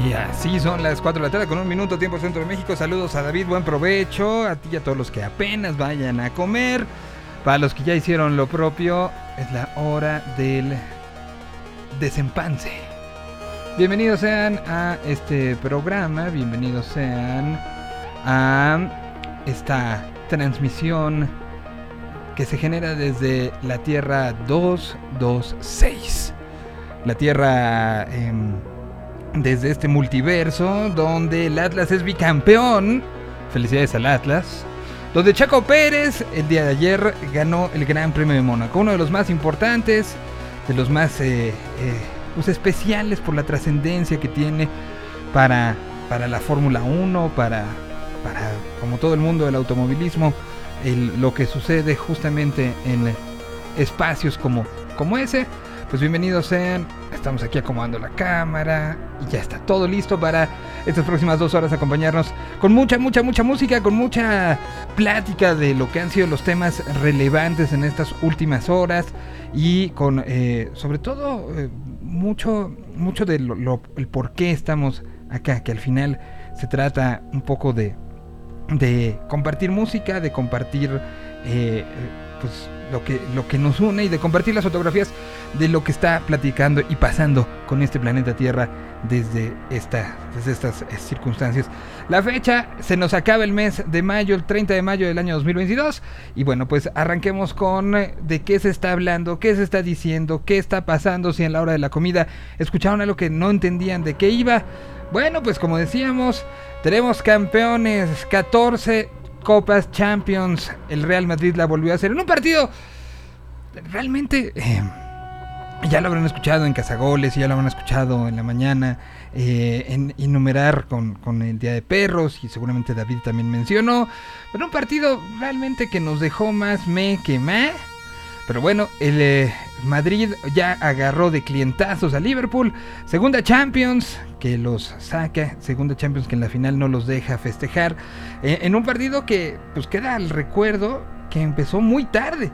Y así son las 4 de la tarde con un minuto tiempo centro de México. Saludos a David, buen provecho. A ti y a todos los que apenas vayan a comer. Para los que ya hicieron lo propio, es la hora del desempance. Bienvenidos sean a este programa, bienvenidos sean a esta transmisión que se genera desde la Tierra 226. La Tierra em, desde este multiverso donde el Atlas es bicampeón. Felicidades al Atlas. Donde Chaco Pérez el día de ayer ganó el Gran Premio de Mónaco, uno de los más importantes, de los más eh, eh, pues especiales por la trascendencia que tiene para, para la Fórmula 1, para, para, como todo el mundo del automovilismo, lo que sucede justamente en espacios como, como ese. Pues bienvenidos sean, estamos aquí acomodando la cámara y ya está todo listo para estas próximas dos horas acompañarnos con mucha, mucha, mucha música, con mucha plática de lo que han sido los temas relevantes en estas últimas horas y con eh, sobre todo eh, mucho, mucho de lo, el por qué estamos acá, que al final se trata un poco de, de compartir música, de compartir eh, pues lo que, lo que nos une y de compartir las fotografías de lo que está platicando y pasando con este planeta Tierra desde, esta, desde estas eh, circunstancias. La fecha se nos acaba el mes de mayo, el 30 de mayo del año 2022. Y bueno, pues arranquemos con eh, de qué se está hablando, qué se está diciendo, qué está pasando, si en la hora de la comida escucharon algo que no entendían de qué iba. Bueno, pues como decíamos, tenemos campeones, 14 Copas Champions. El Real Madrid la volvió a hacer en un partido realmente... eh, ya lo habrán escuchado en Cazagoles, ya lo habrán escuchado en la mañana, eh, en enumerar con, con el Día de Perros, y seguramente David también mencionó. Pero un partido realmente que nos dejó más me que me. Pero bueno, el eh, Madrid ya agarró de clientazos a Liverpool. Segunda Champions que los saca. Segunda Champions que en la final no los deja festejar. eh, en un partido que pues queda al recuerdo que empezó muy tarde.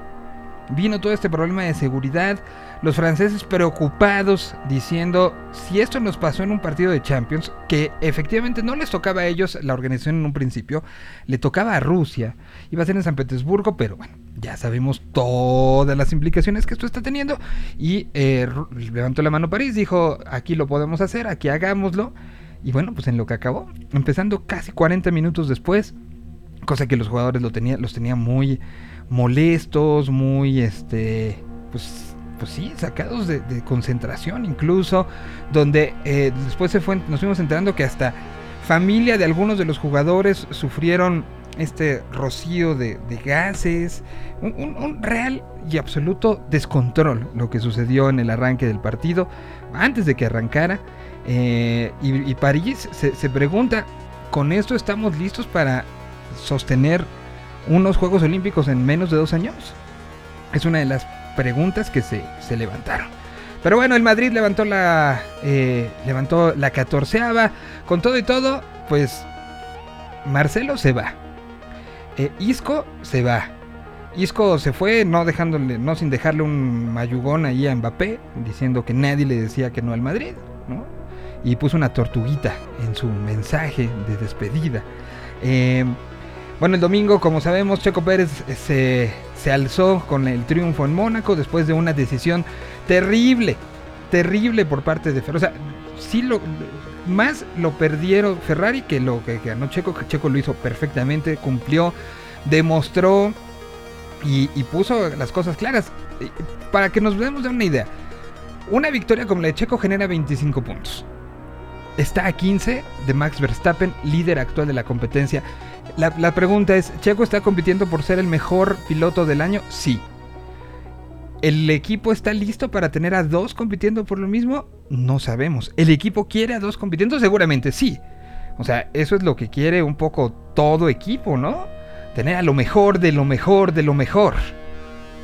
Vino todo este problema de seguridad. Los franceses preocupados diciendo si esto nos pasó en un partido de Champions, que efectivamente no les tocaba a ellos la organización en un principio, le tocaba a Rusia, iba a ser en San Petersburgo, pero bueno, ya sabemos todas las implicaciones que esto está teniendo. Y eh, levantó la mano París, dijo, aquí lo podemos hacer, aquí hagámoslo. Y bueno, pues en lo que acabó, empezando casi 40 minutos después, cosa que los jugadores lo tenía, los tenía muy molestos, muy este, pues, pues sí, sacados de, concentración incluso, donde eh, después se fue, nos fuimos enterando que hasta familia de algunos de los jugadores sufrieron este rocío de, gases, un, real y absoluto descontrol lo que sucedió en el arranque del partido, antes de que arrancara, eh, y, y París se pregunta, ¿con esto estamos listos para sostener unos Juegos Olímpicos en menos de dos años? Es una de las preguntas que se, se levantaron. Pero bueno, el Madrid levantó la eh, levantó la catorceava. Con todo y todo, pues Marcelo se va. Eh, Isco se va. Isco se fue, no dejándole, no sin dejarle un mayugón ahí a Mbappé, diciendo que nadie le decía que no al Madrid, ¿no? Y puso una tortuguita en su mensaje de despedida. Eh, bueno, el domingo, como sabemos, Checo Pérez eh, se, se alzó con el triunfo en Mónaco después de una decisión terrible, terrible por parte de Ferrari. O sea, sí lo, más lo perdieron Ferrari que lo que, ganó Checo, que Checo lo hizo perfectamente, cumplió, demostró y, puso las cosas claras. Para que nos demos de una idea, una victoria como la de Checo genera 25 puntos. Está a 15 de Max Verstappen, líder actual de la competencia. La, pregunta es, ¿Checo está compitiendo por ser el mejor piloto del año? Sí. ¿El equipo está listo para tener a dos compitiendo por lo mismo? No sabemos. ¿El equipo quiere a dos compitiendo? Seguramente sí. O sea, eso es lo que quiere un poco todo equipo, ¿no? Tener a lo mejor de lo mejor de lo mejor.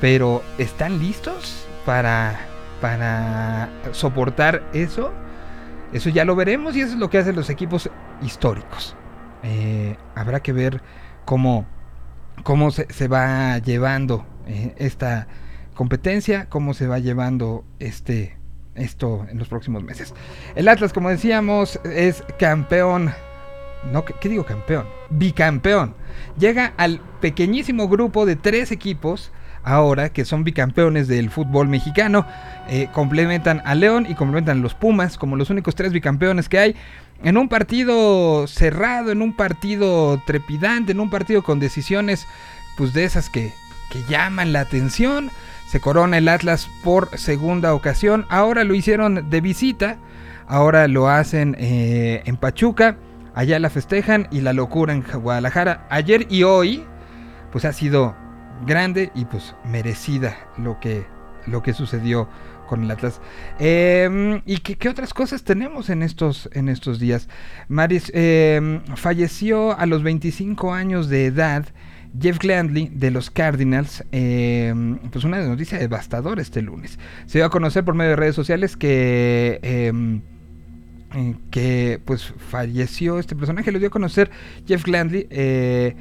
Pero ¿están listos para, para soportar eso? Eso ya lo veremos y eso es lo que hacen los equipos históricos. Eh, habrá que ver cómo, cómo se, va llevando eh, esta competencia, cómo se va llevando este, esto en los próximos meses. El Atlas, como decíamos, es campeón. No, ¿qué, digo campeón? Bicampeón. Llega al pequeñísimo grupo de tres equipos ahora que son bicampeones del fútbol mexicano. Eh, complementan a León y complementan a los Pumas como los únicos tres bicampeones que hay. En un partido cerrado, en un partido trepidante, en un partido con decisiones pues de esas que, que llaman la atención. Se corona el Atlas por segunda ocasión. Ahora lo hicieron de visita. Ahora lo hacen eh, en Pachuca. Allá la festejan y la locura en Guadalajara. Ayer y hoy, pues ha sido grande y pues merecida lo que, lo que sucedió con el Atlas. Em, ¿Y qué, otras cosas tenemos en estos, en estos días? Maris em, falleció a los 25 años de edad Jeff Glandley de los Cardinals, em, pues una noticia devastadora este lunes. Se dio a conocer por medio de redes sociales que eh, que pues falleció este personaje, lo dio a conocer Jeff Glandley. Eh,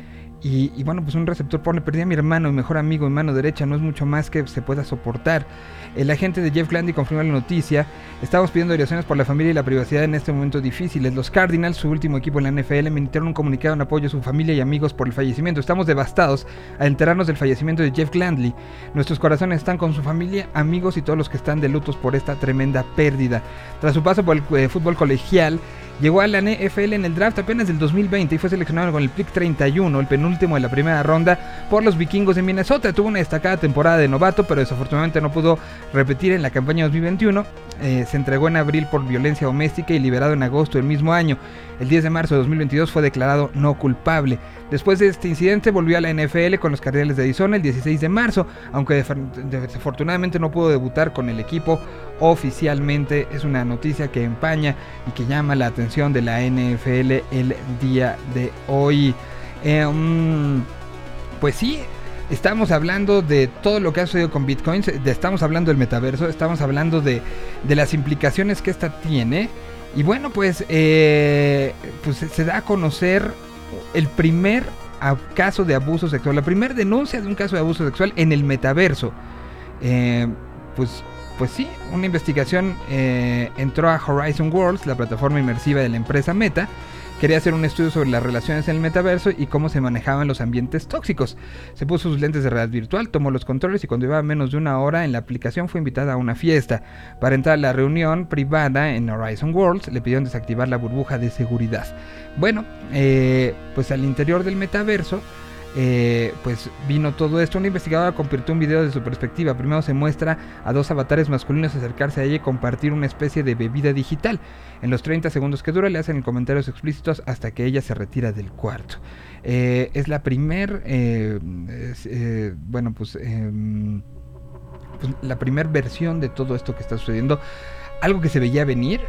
y, bueno, pues un receptor pone, perdí a mi hermano, mi mejor amigo, mi mano derecha, no es mucho más que se pueda soportar. El agente de Jeff Glandy confirmó la noticia. Estamos pidiendo oraciones por la familia y la privacidad en este momento difícil. Los Cardinals, su último equipo en la NFL, emitieron un comunicado en apoyo a su familia y amigos por el fallecimiento. Estamos devastados al enterarnos del fallecimiento de Jeff Glandley. Nuestros corazones están con su familia, amigos y todos los que están de lutos por esta tremenda pérdida. Tras su paso por el eh, fútbol colegial, Llegó a la NFL en el draft apenas del 2020 y fue seleccionado con el pick 31, el penúltimo de la primera ronda, por los vikingos de Minnesota. Tuvo una destacada temporada de novato, pero desafortunadamente no pudo repetir en la campaña 2021. Eh, se entregó en abril por violencia doméstica y liberado en agosto del mismo año. El 10 de marzo de 2022 fue declarado no culpable. Después de este incidente volvió a la NFL con los Cardenales de Arizona el 16 de marzo, aunque desafortunadamente no pudo debutar con el equipo oficialmente. Es una noticia que empaña y que llama la atención de la NFL el día de hoy. Em, pues sí, estamos hablando de todo lo que ha sucedido con Bitcoin, estamos hablando del metaverso, estamos hablando de, de las implicaciones que esta tiene. Y bueno, pues, eh, pues se da a conocer el primer caso de abuso sexual, la primera denuncia de un caso de abuso sexual en el metaverso. Eh, pues, pues sí, una investigación eh, entró a Horizon Worlds, la plataforma inmersiva de la empresa Meta, Quería hacer un estudio sobre las relaciones en el metaverso y cómo se manejaban los ambientes tóxicos. Se puso sus lentes de realidad virtual, tomó los controles y cuando iba menos de una hora en la aplicación fue invitada a una fiesta. Para entrar a la reunión privada en Horizon Worlds le pidieron desactivar la burbuja de seguridad. Bueno, eh, pues al interior del metaverso eh, pues vino todo esto. Una investigadora compartió un video de su perspectiva. Primero se muestra a dos avatares masculinos acercarse a ella y compartir una especie de bebida digital. En los 30 segundos que dura le hacen comentarios explícitos hasta que ella se retira del cuarto. Eh, es la primer, eh, bueno, pues, em, pues, la primer versión de todo esto que está sucediendo. Algo que se veía venir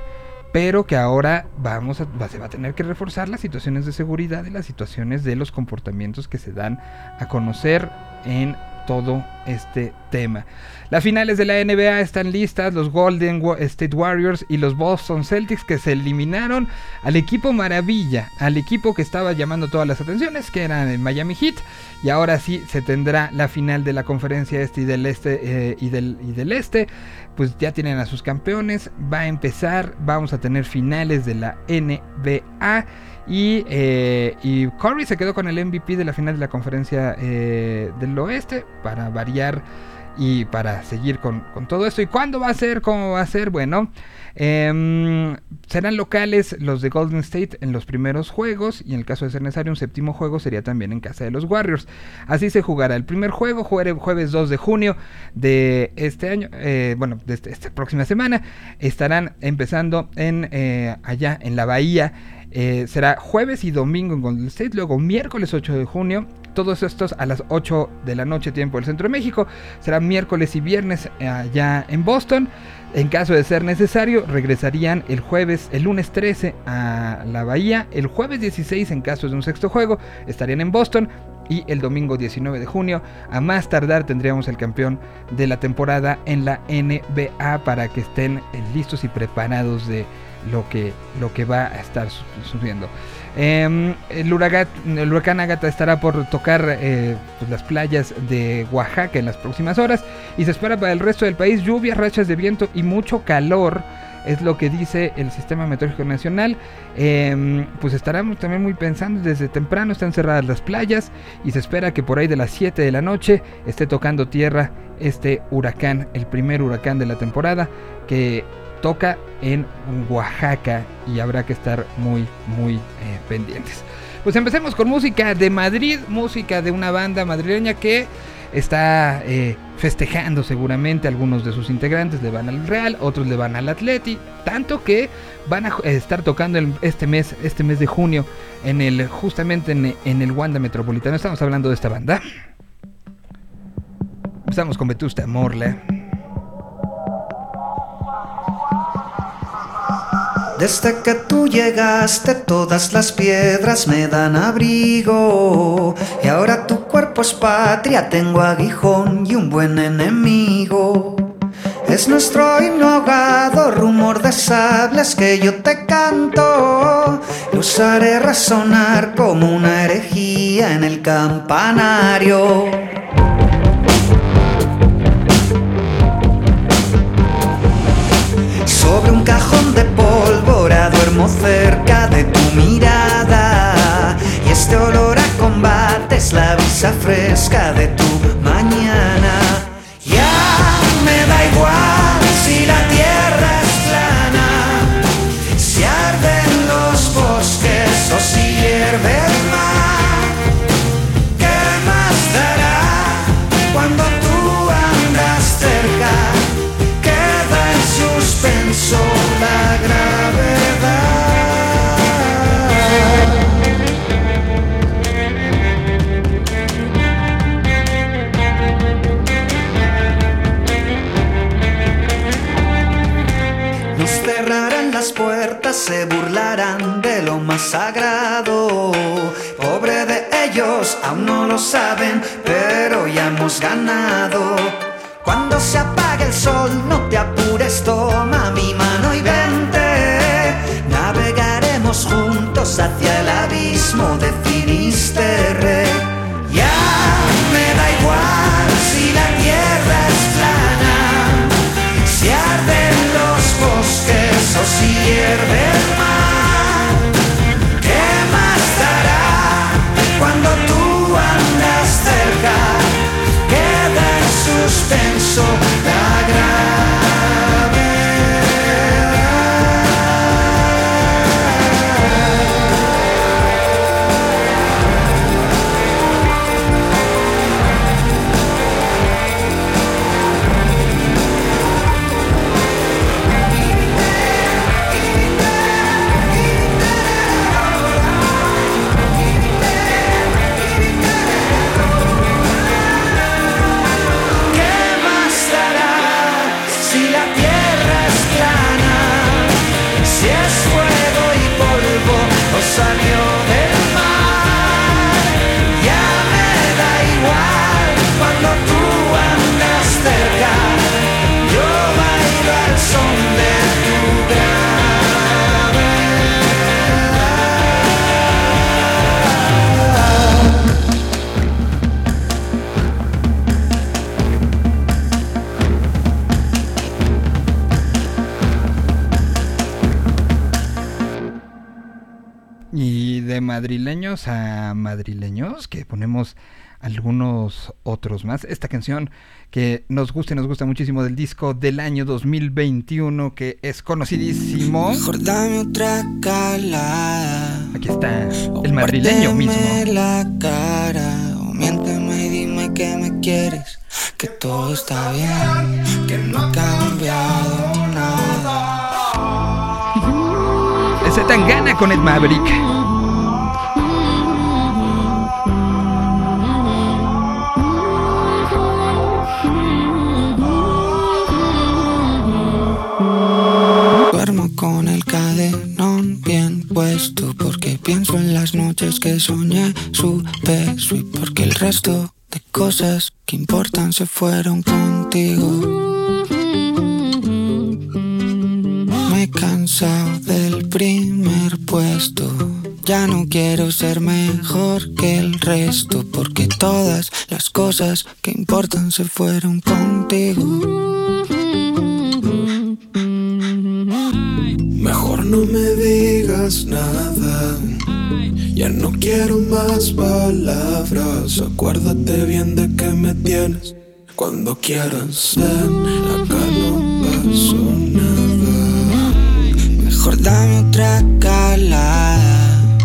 pero que ahora vamos se va a tener que reforzar las situaciones de seguridad y las situaciones de los comportamientos que se dan a conocer en todo este tema. Las finales de la NBA están listas, los Golden State Warriors y los Boston Celtics que se eliminaron al equipo maravilla, al equipo que estaba llamando todas las atenciones, que eran el Miami Heat, y ahora sí se tendrá la final de la conferencia este y del este eh, este pues ya tienen a sus campeones. Va a empezar, vamos a tener finales de la NBA. Y, eh, y Curry se quedó con el MVP de la final de la conferencia eh, del oeste para variar y para seguir con, con, todo esto. ¿Y cuándo va a ser? ¿Cómo va a ser? Bueno, Em, serán locales los de Golden State en los primeros juegos y en el caso de ser necesario un séptimo juego sería también en casa de los Warriors. Así se jugará el primer juego, jueves 2 de junio de este año, eh, bueno, de este, esta próxima semana. Estarán empezando en eh, allá en la bahía. Eh, será jueves y domingo en Golden State, luego miércoles 8 de junio todos estos a las 8 de la noche tiempo del Centro de México. Será miércoles y viernes allá en Boston. En caso de ser necesario, regresarían el jueves, el lunes 13 a la Bahía, el jueves 16 en caso de un sexto juego, estarían en Boston y el domingo 19 de junio, a más tardar tendríamos el campeón de la temporada en la NBA para que estén listos y preparados de, lo que, lo que va a estar sucediendo. Em, el, huracán, el Agatha estará por tocar eh, pues, las playas de Oaxaca en las próximas horas y se espera para el resto del país lluvias, rachas de viento y mucho calor. Es lo que dice el Sistema Meteorológico Nacional. Em, pues estaremos también muy pensando, desde temprano están cerradas las playas y se espera que por ahí de las 7 de la noche esté tocando tierra este huracán, el primer huracán de la temporada, que toca en Oaxaca y habrá que estar muy, muy eh, pendientes. Pues empecemos con música de Madrid, música de una banda madrileña que está eh, festejando seguramente algunos de sus integrantes le van al Real, otros le van al Atleti, tanto que van a estar tocando este mes, este mes de junio en el justamente en, en el Wanda Metropolitano. Estamos hablando de esta banda. Estamos con Vetusta Morla. Desde que tú llegaste todas las piedras me dan abrigo y ahora tu cuerpo es patria, tengo aguijón y un buen enemigo. Es nuestro inhogado rumor de sables que yo te canto y usaré resonar como una herejía en el campanario. Fresca abismo de madrileños a madrileños, que ponemos algunos otros más. Esta canción que nos gusta y nos gusta muchísimo del disco del año 2021, que es conocidísimo. Mejor dame otra calada. Aquí está el madrileño mismo. la cara. O miénteme y dime que me quieres. Que todo está bien. Que no ha cambiado nada. Ese tan gana con Ed Maverick. Con el cadenón bien puesto. Porque pienso en las noches que soñé su beso. Y porque el resto de cosas que importan se fueron contigo. Me cansado del primer puesto. Ya no quiero ser mejor que el resto, porque todas las cosas que importan se fueron contigo. No me digas nada. Ya no quiero más palabras. Acuérdate bien de que me tienes. Cuando quieras, ven, acá no pasó nada. Mejor dame otra calada.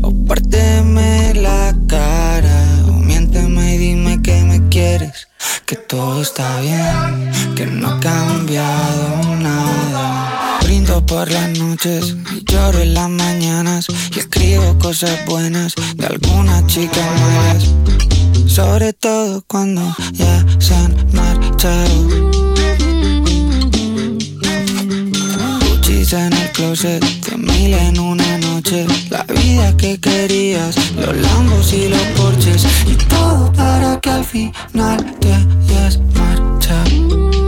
O párteme la cara. O miénteme y dime que me quieres. Que todo está bien. Que no ha cambiado nada. Brindo por las noches lloro en las mañanas. Y escribo cosas buenas de algunas chicas malas. Sobre todo cuando ya se han marchado. Gucci's en el closet, de mil en una noche. La vida que querías, los lambos y los porches. Y todo para que al final te hayas marchado.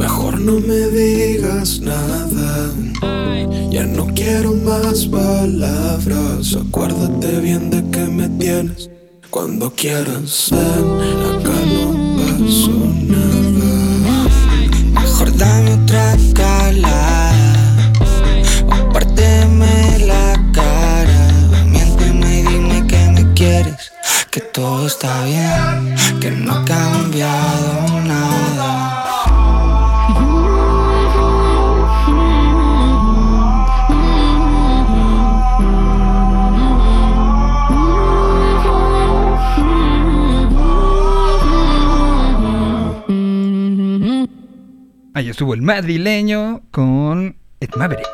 Mejor no me digas nada. Ya no quiero más palabras. Acuérdate bien de que me tienes. Cuando quieras, ven, acá no pasó nada. Mejor dame otra calada. O párteme la cara. Miénteme y dime que me quieres. Que todo está bien. Que no ha cambiado nada. Ahí estuvo el madrileño con Ed Maverick.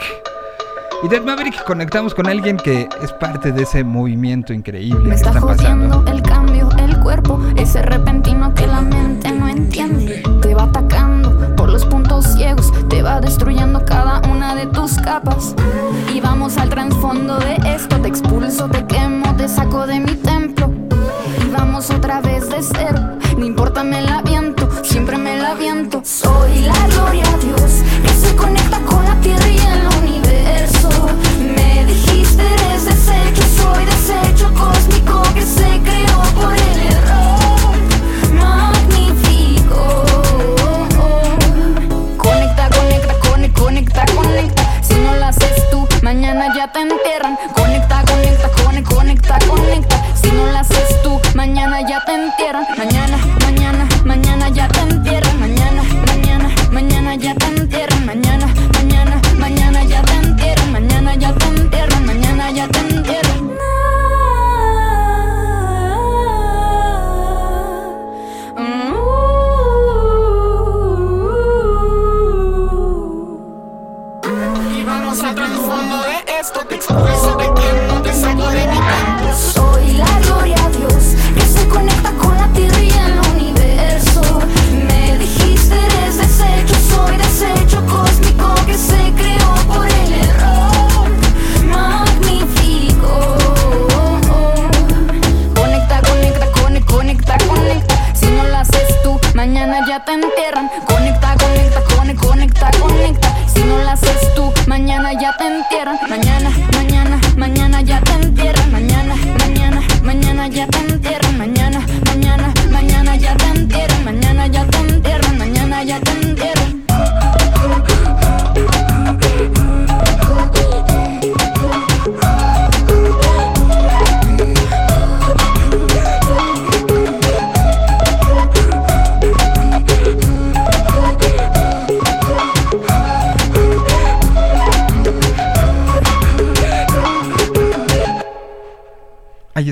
Y de Ed Maverick conectamos con alguien que es parte de ese movimiento increíble Me que está está jodiendo pasando. el cambio, el cuerpo, ese repentino que la mente no entiende. Te va atacando por los puntos ciegos, te va destruyendo cada una de tus capas. Y vamos al trasfondo de esto, te expulso, te quemo, te saco de mi templo. Vamos otra vez de cero, no importa, me la viento, siempre me la viento. Soy la gloria a Dios, que se conecta con la tierra y el universo. Me dijiste eres desecho, soy desecho cósmico que se creó por el error. Magnífico. Conecta, conecta, conecta, conecta, conecta. Si no lo haces tú, mañana ya te entierran. Conecta, conecta, conecta, conecta, conecta. Si no lo haces tú, mañana ya te entierran. Mañana ya te entierran. Conecta, conecta, conecta, conecta, conecta. Si no lo haces tú, mañana ya te entierran. Mañana, mañana, mañana ya te entierran. Mañana, mañana, mañana ya te entierran.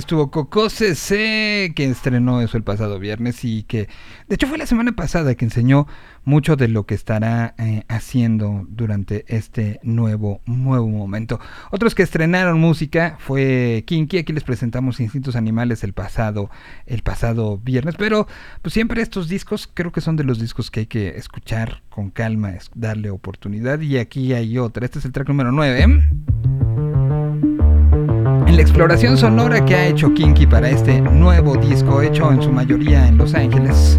Estuvo Coco CC, que estrenó eso el pasado viernes y que, de hecho, fue la semana pasada que enseñó mucho de lo que estará eh, haciendo durante este nuevo, nuevo momento. Otros que estrenaron música fue Kinky, aquí les presentamos Instintos Animales el pasado, el pasado viernes, pero pues siempre estos discos creo que son de los discos que hay que escuchar con calma, darle oportunidad y aquí hay otra, este es el track número 9. En la exploración sonora que ha hecho Kinky para este nuevo disco, hecho en su mayoría en Los Ángeles.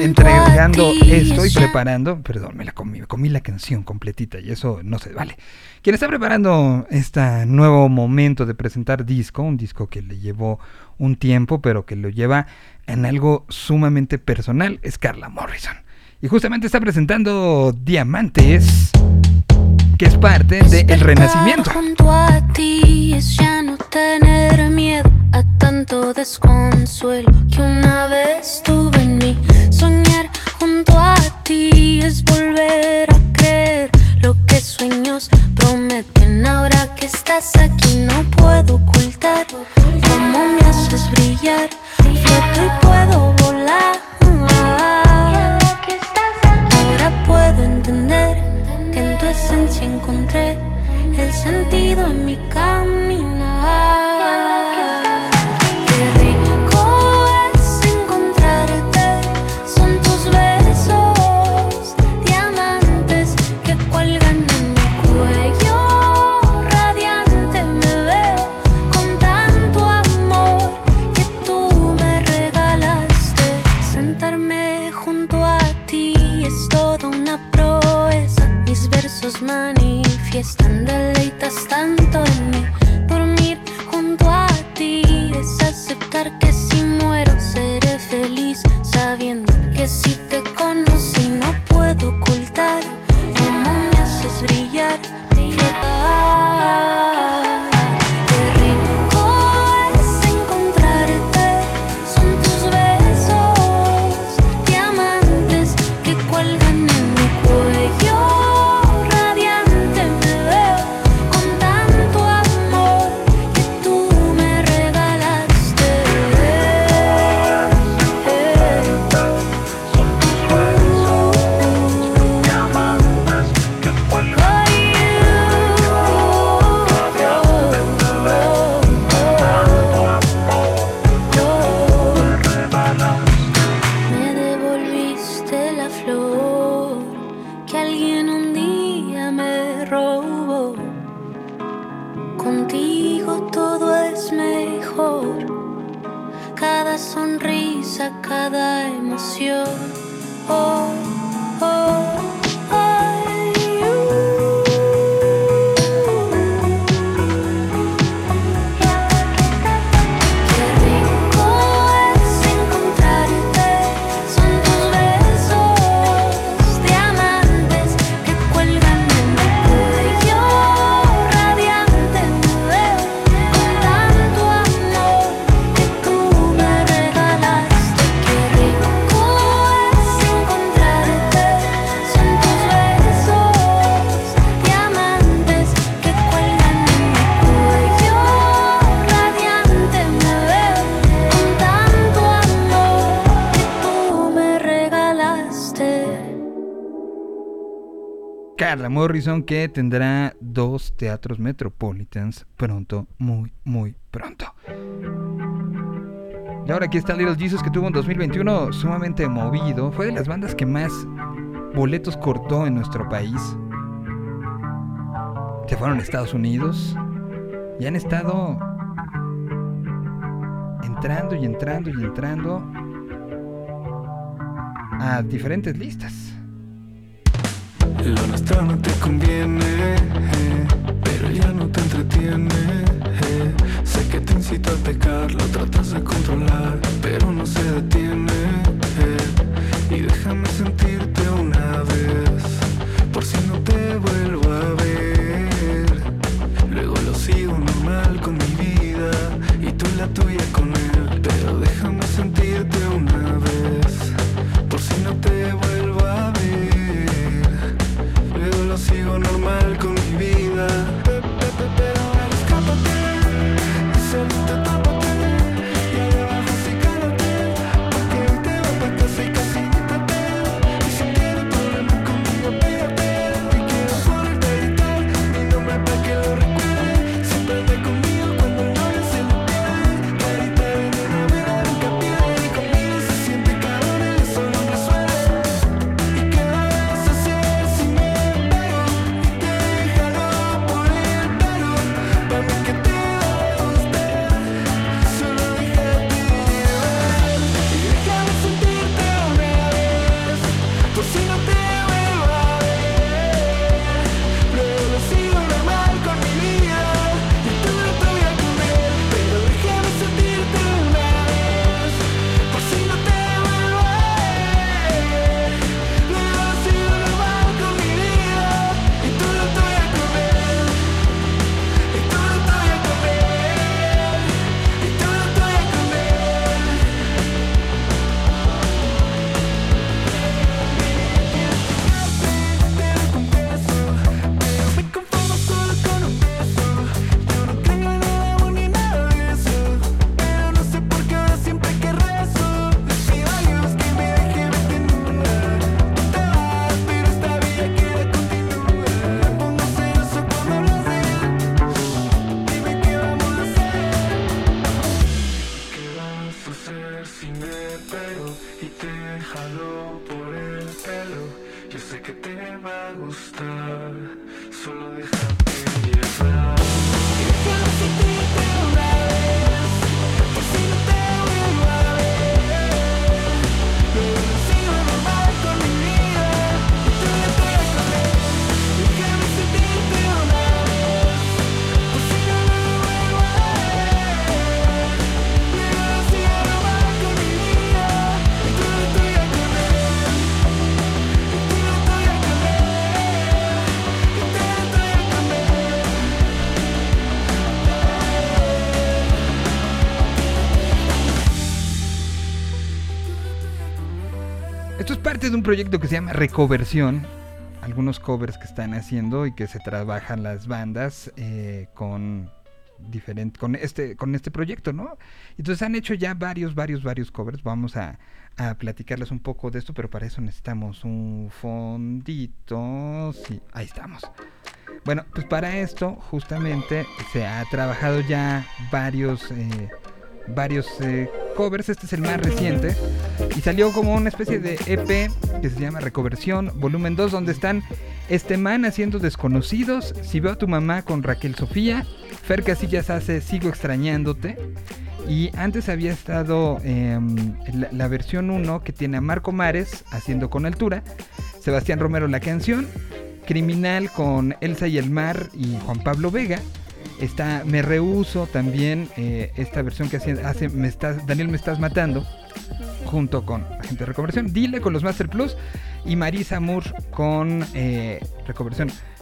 Entregando estoy preparando, perdón, me la comí, comí la canción completita y eso no se vale. Quien está preparando este nuevo momento de presentar disco, un disco que le llevó un tiempo, pero que lo lleva en algo sumamente personal, es Carla Morrison. Y justamente está presentando Diamantes, que es parte del el Renacimiento. Junto a ti es ya no tener miedo a tanto desconsuelo que una vez tuve en mí. Soñar junto a ti es volver a creer lo que sueños prometen. Ahora que estás aquí no puedo ocultar cómo me haces brillar. Que si muero seré feliz, sabiendo que si te Morrison que tendrá dos teatros Metropolitans pronto, muy, muy pronto. Y ahora aquí está Little Jesus que tuvo un 2021 sumamente movido. Fue de las bandas que más boletos cortó en nuestro país. Se fueron a Estados Unidos y han estado entrando y entrando y entrando a diferentes listas. Lo nuestro no te conviene, pero ya no te entretiene. Sé que te incito a pecar, lo tratas de controlar, pero no se detiene. Y déjame sentirte normal con Esto es parte de un proyecto que se llama Recoversión. Algunos covers que están haciendo y que se trabajan las bandas eh, con diferente con este con este proyecto, ¿no? Entonces han hecho ya varios varios varios covers. Vamos a, platicarles un poco de esto, pero para eso necesitamos un fondito. Sí, ahí estamos. Bueno, pues para esto justamente se ha trabajado ya varios eh, varios eh, covers. Este es el más reciente y salió como una especie de EP que se llama Recoversión Volumen 2, donde están este man haciendo Desconocidos, Si veo a tu mamá con Raquel Sofía, Fer Casillas hace Sigo extrañándote. Y antes había estado em, la, la versión 1 que tiene a Marco Mares haciendo con altura, Sebastián Romero la canción, Criminal con Elsa y el Mar y Juan Pablo Vega. Está Me Rehuso también, eh, esta versión que hace, Daniel Me Estás Matando, junto con Agente de Reconversión. Dile con los Master Plus y Marisa Moore con eh.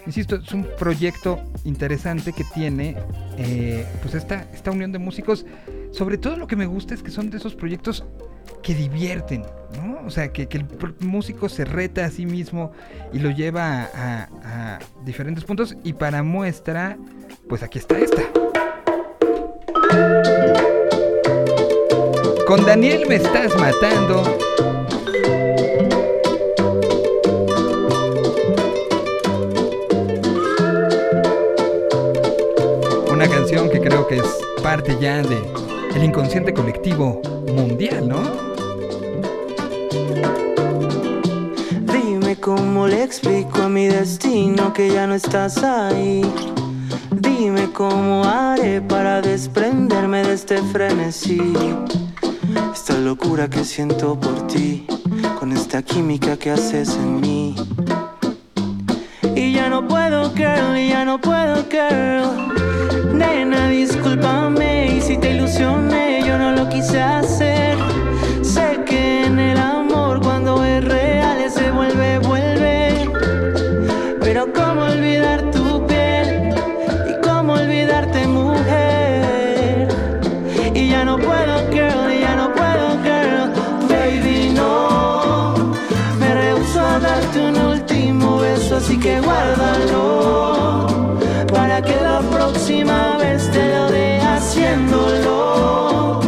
Insisto, es un proyecto interesante que tiene eh, pues esta, esta unión de músicos. Sobre todo lo que me gusta es que son de esos proyectos que divierten, ¿no? O sea, que, que el músico se reta a sí mismo y lo lleva a- a diferentes puntos. Y para muestra, pues aquí está esta. Con Daniel me estás matando. Una canción que creo que es parte ya de el inconsciente colectivo mundial, ¿no? Dime cómo le explico a mi destino que ya no estás ahí. Dime cómo haré para desprenderme de este frenesí. Esta locura que siento por ti. con esta química que haces en mí. No puedo, girl, ya no puedo, girl. Nena, discúlpame, y si te ilusioné, yo no lo quise hacer. Sé que en el amor, cuando es real, se vuelve, vuelve. Así que guárdalo. Para que la próxima vez te lo dé haciéndolo.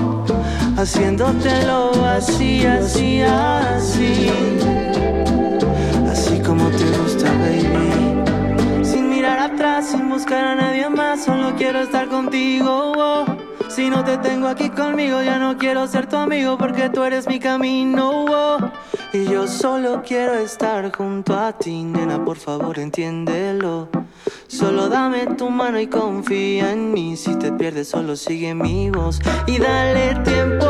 Haciéndotelo así, así, así. Así como te gusta, baby. Sin mirar atrás, sin buscar a nadie más, solo quiero estar contigo. Si no te tengo aquí conmigo, ya no quiero ser tu amigo porque tú eres mi camino. Y yo solo quiero estar junto a ti, nena, por favor, entiéndelo. Solo dame tu mano y confía en mí. Si te pierdes, solo sigue mi voz. Y dale tiempo,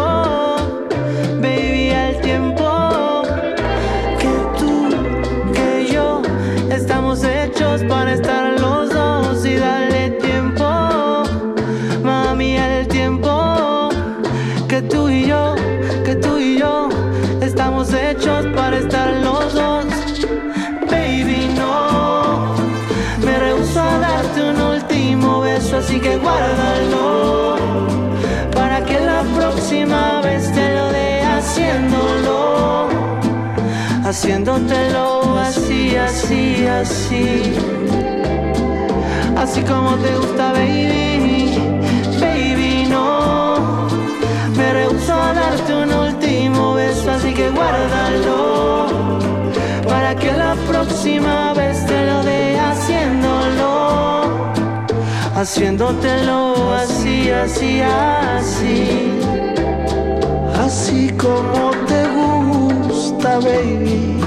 baby, al tiempo. Que tú, que yo, estamos hechos para estar así que guárdalo. Para que la próxima vez te lo dé haciéndolo. Haciéndotelo así, así, así. Así como te gusta, baby. Baby, no. Me rehuso a darte un último beso, así que guárdalo. Para que la próxima vez Haciéndotelo así, así, así. Así como te gusta, baby.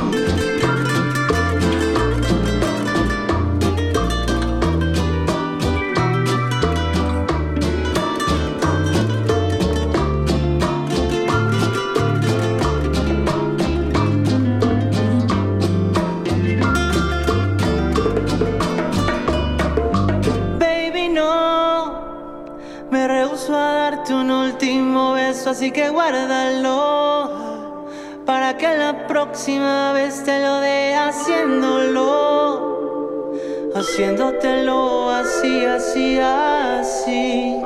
Así que guárdalo. Para que la próxima vez te lo dé haciéndolo. Haciéndotelo así, así, así.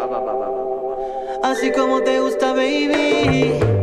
Así como te gusta, baby.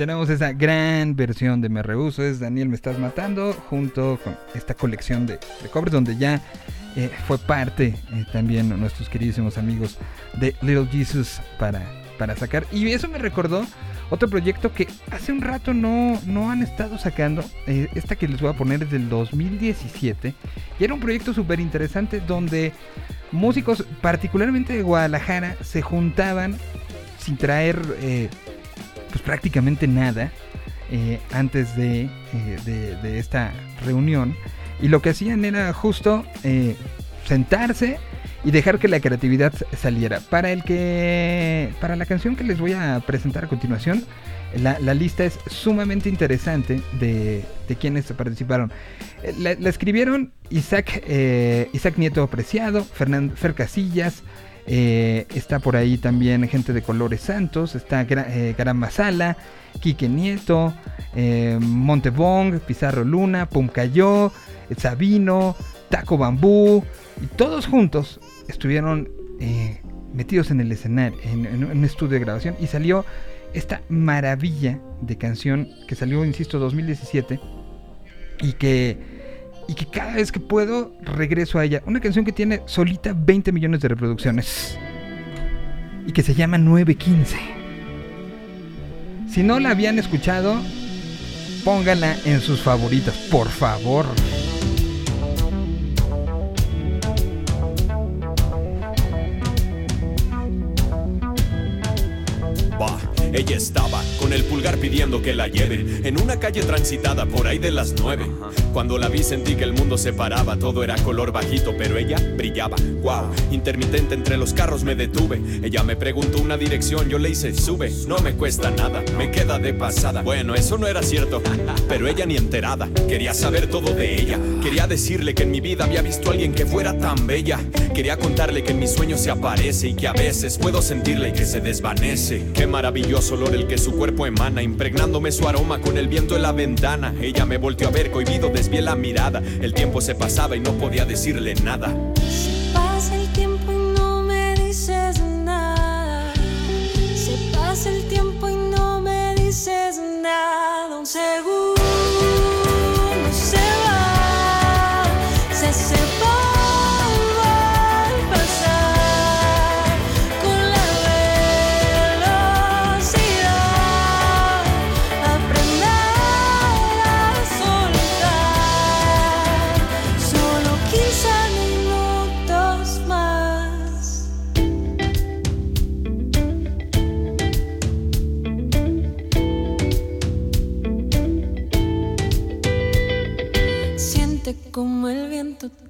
Tenemos esa gran versión de Me Rehuso, es Daniel Me Estás Matando, junto con esta colección de, de covers donde ya eh, fue parte eh, también nuestros queridísimos amigos de Little Jesus para, para sacar. Y eso me recordó otro proyecto que hace un rato no, no han estado sacando. eh, esta que les voy a poner es del 2017. Y era un proyecto súper interesante donde músicos, particularmente de Guadalajara, se juntaban sin traer pues prácticamente nada eh, antes de, eh, de- de esta reunión. Y lo que hacían era justo eh, sentarse y dejar que la creatividad saliera. Para el que. Para la canción que les voy a presentar a continuación. La, la lista es sumamente interesante de, de quienes participaron. Eh, La, la escribieron Isaac, Isaac Nieto Preciado, Fernando, Fer Casillas, eh, está por ahí también gente de Colores Santos, está Gra- eh, Quique Nieto, eh, Montebong, Pizarro Luna, Pumcayó, Sabino, Taco Bambú, y todos juntos estuvieron metidos en el escenario, en, en un estudio de grabación, y salió esta maravilla de canción que salió, insisto, 2017, y que y que cada vez que puedo regreso a ella. Una canción que tiene solita 20 millones de reproducciones y que se llama 915. Si no la habían escuchado, pónganla en sus favoritas, por favor. Ella estaba con el pulgar pidiendo que la lleve en una calle transitada por ahí de las nueve. Cuando la vi sentí que el mundo se paraba, todo era color bajito, pero ella brillaba. Wow, intermitente entre los carros me detuve. Ella me preguntó una dirección, yo le hice sube. No me cuesta nada, me queda de pasada. Bueno, eso no era cierto, pero ella ni enterada. Quería saber todo de ella. Quería decirle que en mi vida había visto a alguien que fuera tan bella. Quería contarle que en mis sueños se aparece y que a veces puedo sentirle y que se desvanece. Qué maravilloso olor el que su cuerpo emana, impregnándome su aroma con el viento en la ventana. Ella me volteó a ver, cohibido, desvié la mirada. El tiempo se pasaba y no podía decirle nada. Se pasa el tiempo y no me dices nada. Se pasa el tiempo y no me dices nada. Un segundo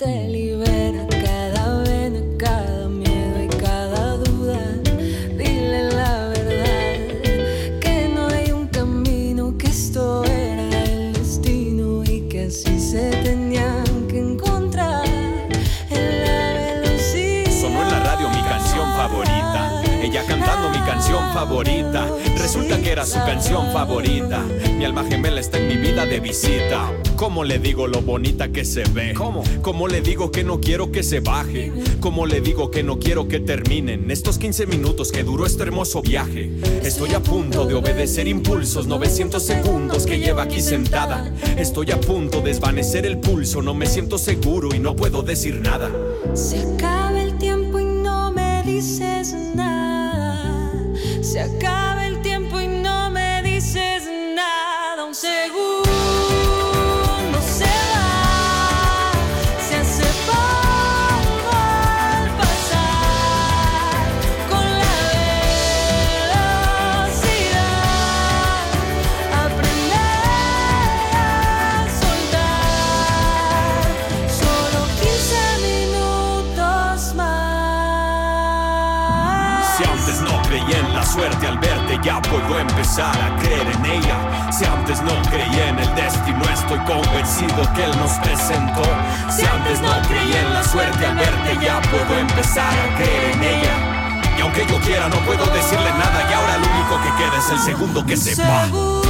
te libera cada vena, cada miedo y cada duda. Dile la verdad, que no hay un camino, que esto era el destino y que así se tenían que encontrar en la velocidad. Sonó en la radio mi canción favorita. Ella cantando mi canción favorita. Resulta que era su canción favorita. Mi alma gemela está en mi vida de visita. ¿Cómo le digo lo bonita que se ve? ¿Cómo? ¿Cómo le digo que no quiero que se baje? ¿Cómo le digo que no quiero que terminen estos 15 minutos que duró este hermoso viaje? Estoy a punto de obedecer impulsos, 900 segundos que lleva aquí sentada. Estoy a punto de desvanecer el pulso, no me siento seguro y no puedo decir nada. Se acaba puedo empezar a creer en ella. Si antes no creía en el destino, estoy convencido que él nos presentó. Si antes no creía en la suerte al verte, ya puedo empezar a creer en ella. Y aunque yo quiera, no puedo decirle nada. Y ahora lo único que queda es el segundo que se va.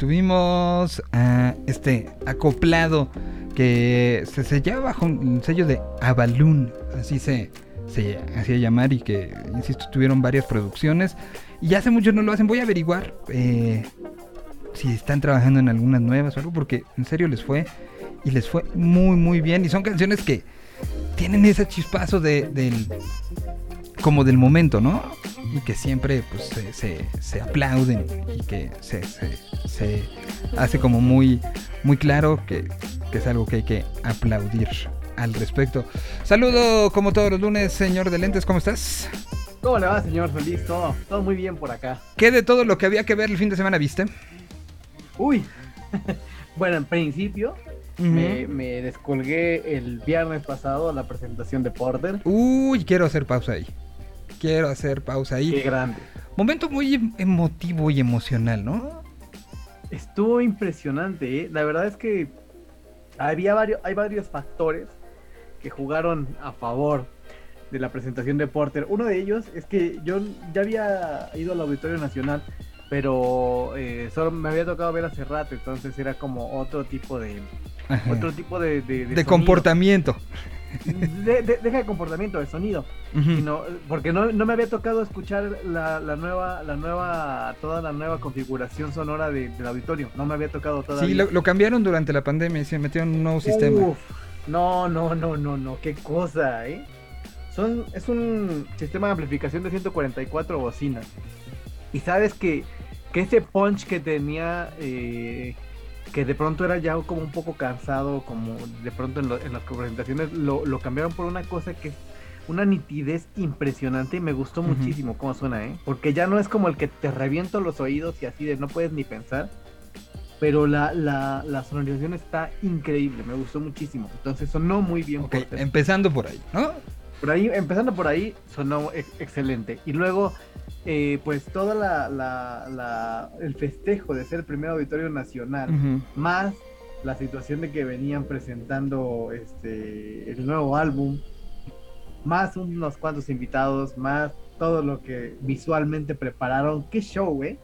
Tuvimos a este acoplado que se sellaba bajo un sello de Avalun, así se, se hacía llamar y que, insisto, tuvieron varias producciones y hace mucho no lo hacen. Voy a averiguar eh, si están trabajando en algunas nuevas o algo porque en serio les fue y les fue muy muy bien y son canciones que tienen ese chispazo de, del como del momento, ¿no? Y que siempre pues, se, se- se aplauden y que se, se- se hace como muy, muy claro que, que es algo que hay que aplaudir al respecto. Saludo como todos los lunes, señor de lentes, ¿cómo estás? ¿Cómo le va, señor Feliz? Todo, todo muy bien por acá. ¿Qué de todo lo que había que ver el fin de semana viste? Uy. bueno, en principio me, me descolgué el viernes pasado la presentación de Porter. Uy, quiero hacer pausa ahí. Quiero hacer pausa Qué ahí. grande. Momento muy em- emotivo y emocional, ¿no? Estuvo impresionante, ¿eh? La verdad es que había varios, hay varios factores que jugaron a favor de la presentación de Porter. Uno de ellos es que yo ya había ido al Auditorio Nacional, pero eh, solo me había tocado ver hace rato, entonces era como otro tipo de Ajá. otro tipo de, de, de comportamiento. De- de- deja de comportamiento, de sonido. Sino- porque no, no me había tocado escuchar la, la nueva, la nueva, toda la nueva configuración sonora de- del auditorio. No me había tocado todavía. Sí, lo, lo cambiaron durante la pandemia y se metieron un nuevo sistema. No, no, no, no, no, qué cosa, ¿eh? Son, es un sistema de amplificación de 144 bocinas. Y sabes que, que ese punch que tenía, eh, que de pronto era ya como un poco cansado, como de pronto en, lo- en las presentaciones, lo, lo cambiaron por una cosa que es una nitidez impresionante y me gustó muchísimo cómo suena, ¿eh? Porque ya no es como el que te reviento los oídos y así de no puedes ni pensar. Pero la, la, la sonorización está increíble, me gustó muchísimo. Entonces sonó muy bien. Empezando por ahí, ¿no? Por ahí, empezando por ahí, sonó ex- excelente. Y luego, eh, pues toda la, la- la- el festejo de ser el primer auditorio nacional, más la situación de que venían presentando este el nuevo álbum, más unos cuantos invitados, más todo lo que visualmente prepararon. Qué show, ¿eh?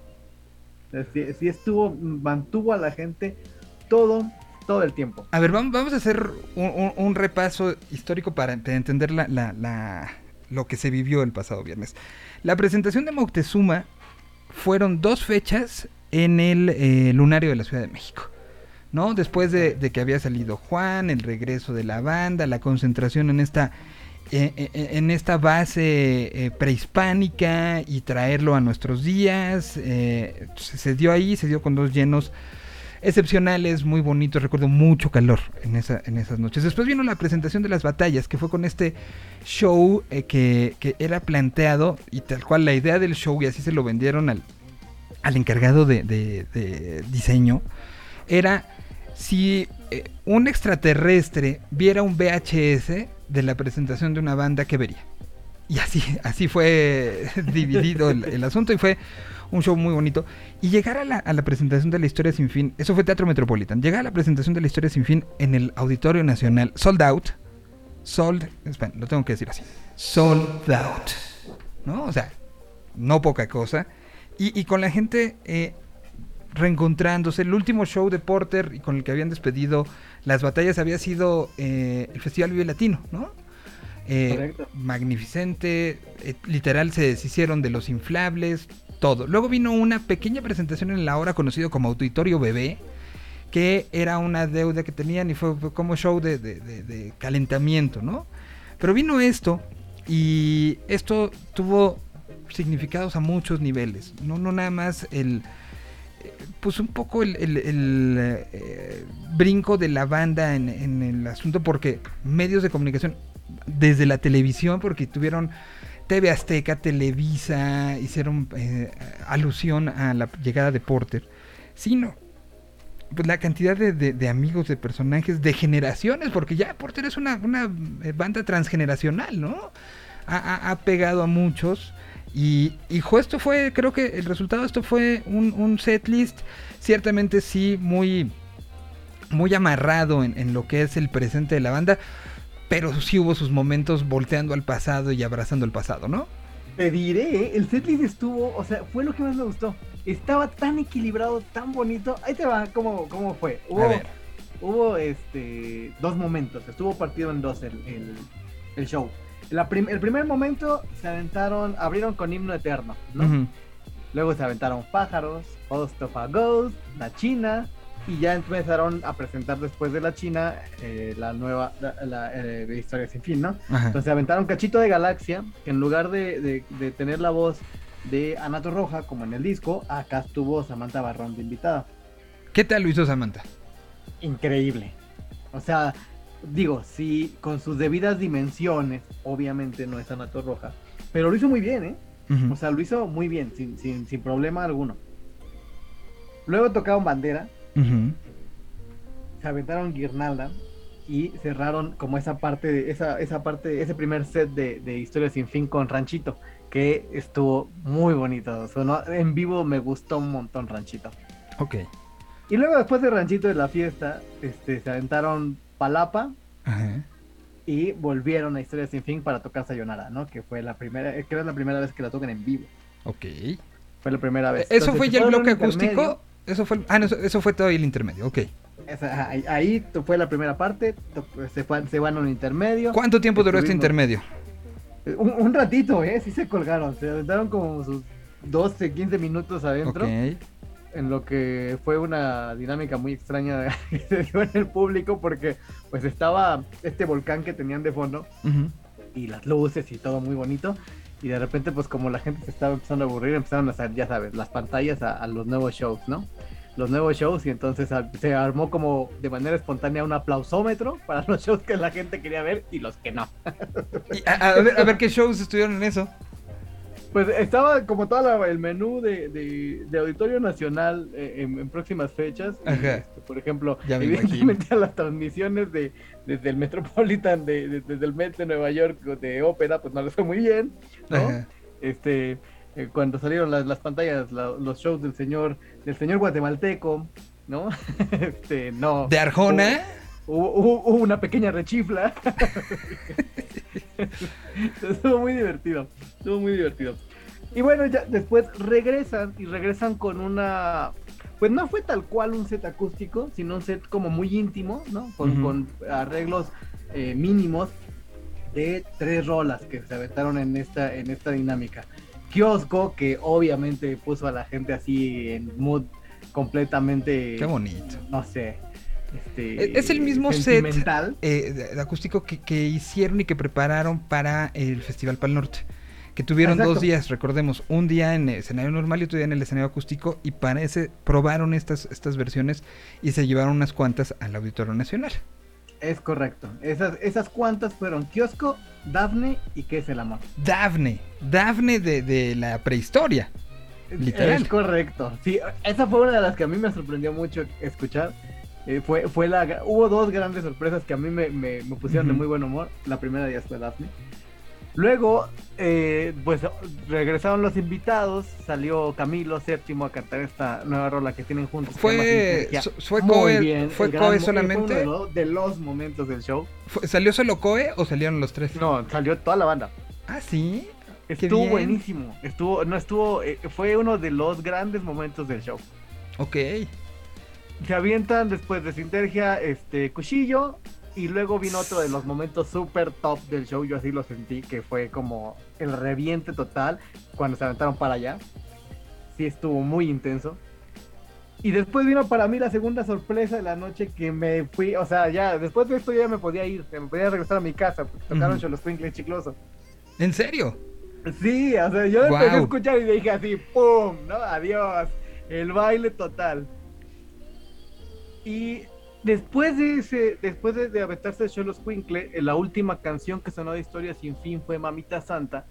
Sea, Sí, sí estuvo, mantuvo a la gente todo, todo el tiempo. A ver, vamos, vamos a hacer un, un- un repaso histórico para ent- entender la, la- la- lo que se vivió el pasado viernes. La presentación de Moctezuma fueron dos fechas en el eh, lunario de la Ciudad de México. ¿No? Después de, que había salido Juan, el regreso de la banda, la concentración en esta, eh, eh, en esta base eh, prehispánica y traerlo a nuestros días. se dio ahí, se dio con dos llenos excepcionales, muy bonitos. Recuerdo mucho calor en, esa, en esas noches. Después vino la presentación de las batallas, que fue con este show eh, que, que era planteado y tal cual la idea del show, y así se lo vendieron al, al encargado de, de- de diseño, era si eh, un extraterrestre viera un VHS de la presentación de una banda, ¿qué vería? Y así, así fue dividido el asunto y fue un show muy bonito. Y llegar a la, a la presentación de la historia sin fin, eso fue Teatro Metropolitan, llegar a la presentación de la historia sin fin en el Auditorio Nacional, sold out, sold, espera, lo tengo que decir así, sold out, ¿no? O sea, no poca cosa. Y, y con la gente eh, reencontrándose, el último show de Porter y con el que habían despedido las batallas había sido eh, el Festival Vive Latino, ¿no? Eh, Correcto. magnificente, eh, literal se deshicieron de los inflables, todo. Luego vino una pequeña presentación en la hora conocido como Auditorio Bebé, que era una deuda que tenían y fue, como show de, calentamiento, ¿no? Pero vino esto y esto tuvo significados a muchos niveles, no, no nada más el, eh, pues un poco el, eh, brinco de la banda en el asunto, porque medios de comunicación, desde la televisión, porque tuvieron TV Azteca, Televisa, hicieron eh, alusión a la llegada de Porter, sino pues la cantidad de, amigos, de personajes, de generaciones, porque ya Porter es una, eh, banda transgeneracional, ¿no? Ha, pegado a muchos. Y, y esto fue, creo que el resultado de esto fue un, un setlist, ciertamente sí, muy, muy amarrado en lo que es el presente de la banda, pero sí hubo sus momentos volteando al pasado y abrazando el pasado, ¿no? Te diré, ¿eh? el setlist estuvo, o sea, fue lo que más me gustó. Estaba tan equilibrado, tan bonito. Ahí te va, ¿cómo, cómo fue? A Hubo, ver. hubo este, dos momentos, estuvo partido en dos el, el- el show. La prim- el primer momento se aventaron, abrieron con himno eterno, ¿no? Luego se aventaron pájaros, Host of a Ghost, La China, y ya empezaron a presentar después de la China eh, la nueva la, la, eh, Historia Sin Fin, ¿no? Ajá. Entonces aventaron Cachito de Galaxia, que en lugar de, de- de tener la voz de Anato Roja, como en el disco, acá estuvo Samantha Barrón de invitada. ¿Qué tal lo hizo Samantha? Increíble. O sea, digo, sí, con sus debidas dimensiones, obviamente no es Anato Roja, pero lo hizo muy bien, ¿eh? O sea, lo hizo muy bien, sin, sin, sin problema alguno. Luego tocaron bandera, Se aventaron guirnalda y cerraron como esa parte, de- esa, esa parte, ese primer set de, de Historia sin fin con Ranchito, que estuvo muy bonito. En vivo me gustó un montón Ranchito. Ok. Y luego después de Ranchito de la fiesta, este, se aventaron Palapa Ajá. y volvieron a Historia sin fin para tocar Sayonara, ¿no? Que fue la primera, creo que es la primera vez que la tocan en vivo. Ok. Fue la primera vez. ¿Eso Entonces, fue ya el bloque acústico? Eso fue, el- ah, no, eso, eso fue todo el intermedio, ok. Esa- ahí, ahí fue la primera parte, se, fue- se van a un intermedio. ¿Cuánto tiempo duró este intermedio? Un, un ratito, ¿eh? Sí se colgaron, se aventaron como sus 12, 15 minutos adentro, Ok. en lo que fue una dinámica muy extraña que se dio en el público, porque pues estaba este volcán que tenían de fondo, Ujú. y las luces y todo muy bonito, y de repente pues como la gente se estaba empezando a aburrir, empezaron a hacer, ya sabes, las pantallas a, los nuevos shows, ¿no? Los nuevos shows y entonces se armó como de manera espontánea un aplausómetro para los shows que la gente quería ver y los que no. A, ver, ver qué shows estuvieron en eso. Pues estaba como todo el menú de, de- de Auditorio Nacional eh, en, en próximas fechas. Ajá. este, por ejemplo, Ya me evidentemente a las transmisiones de, desde el Metropolitan, de, de- desde el Met de Nueva York, de ópera, pues no les fue muy bien. ¿no? Ajá. Este, eh, cuando salieron las, las pantallas, la- los shows del señor, del señor guatemalteco, ¿no? este, no. ¿De Arjona? Hubo, hubo- hubo una pequeña rechifla. Estuvo muy divertido. Estuvo muy divertido. Y bueno, ya después regresan y regresan con una. Pues no fue tal cual un set acústico, sino un set como muy íntimo, ¿no? Con, con arreglos eh, mínimos de tres rolas que se aventaron en esta, en esta dinámica. Kiosco, que obviamente puso a la gente así en mood completamente. Qué bonito. No sé. Este, Es el mismo set eh, de acústico que, que hicieron y que prepararon para el Festival Pal Norte. Que tuvieron Exacto. dos días, recordemos, un día en el escenario normal y otro día en el escenario acústico. Y para ese probaron estas, estas versiones y se llevaron unas cuantas al Auditorio Nacional. Es correcto. Esas, esas cuantas fueron Kiosco, Dafne y ¿Qué es el amor? Dafne, Dafne de, de la prehistoria. Literal. Es correcto. Sí, esa fue una de las que a mí me sorprendió mucho escuchar. Eh, fue, fue la, hubo dos grandes sorpresas que a mí me, me- me pusieron de muy buen humor. La primera ellas fue Daphne. Luego, eh, pues regresaron los invitados. Salió Camilo VII a cantar esta nueva rola que tienen juntos. Fue, fue Coe, bien, fue Coe mo- fue uno solamente. de, lo- de los momentos del show. ¿Salió solo Coe o salieron los tres? No, salió toda la banda. Ah, sí. Estuvo buenísimo. Estuvo, no estuvo, eh, fue uno de los grandes momentos del show. Ok. Se avientan después de Sintergia, este Cuchillo. Y luego vino otro de los momentos super top del show. Yo así lo sentí, que fue como el reviente total cuando se aventaron para allá. Sí, estuvo muy intenso. Y después vino para mí la segunda sorpresa de la noche que me fui, o sea, ya después de esto ya me podía ir, me podía regresar a mi casa, porque tocaron Ujú. Cholos Twinkle Chicloso. ¿En serio? Sí, o sea, yo empecé a escuchar y dije así, ¡pum! ¿No? Adiós. El baile total. Y después de ese, después de, de aventarse el Cholos Quinkle, la última canción que sonó de Historia Sin Fin fue Mamita Santa.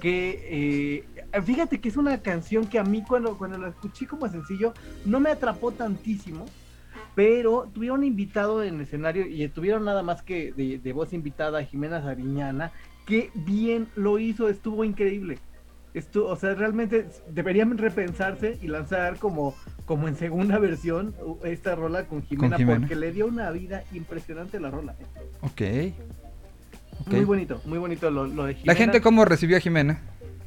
Que eh, fíjate que es una canción que a mí cuando, cuando la escuché como sencillo no me atrapó tantísimo. Pero tuvieron invitado en el escenario y tuvieron nada más que de, de voz invitada a Jimena Sariñana, que bien lo hizo, estuvo increíble. Esto, o sea, realmente deberían repensarse y lanzar como, como en segunda versión esta rola con Jimena, Jimena. porque le dio una vida impresionante a la rola. ¿eh? Ok. Ok. Muy bonito, muy bonito lo, lo de La Jimena. gente, ¿cómo recibió a Jimena?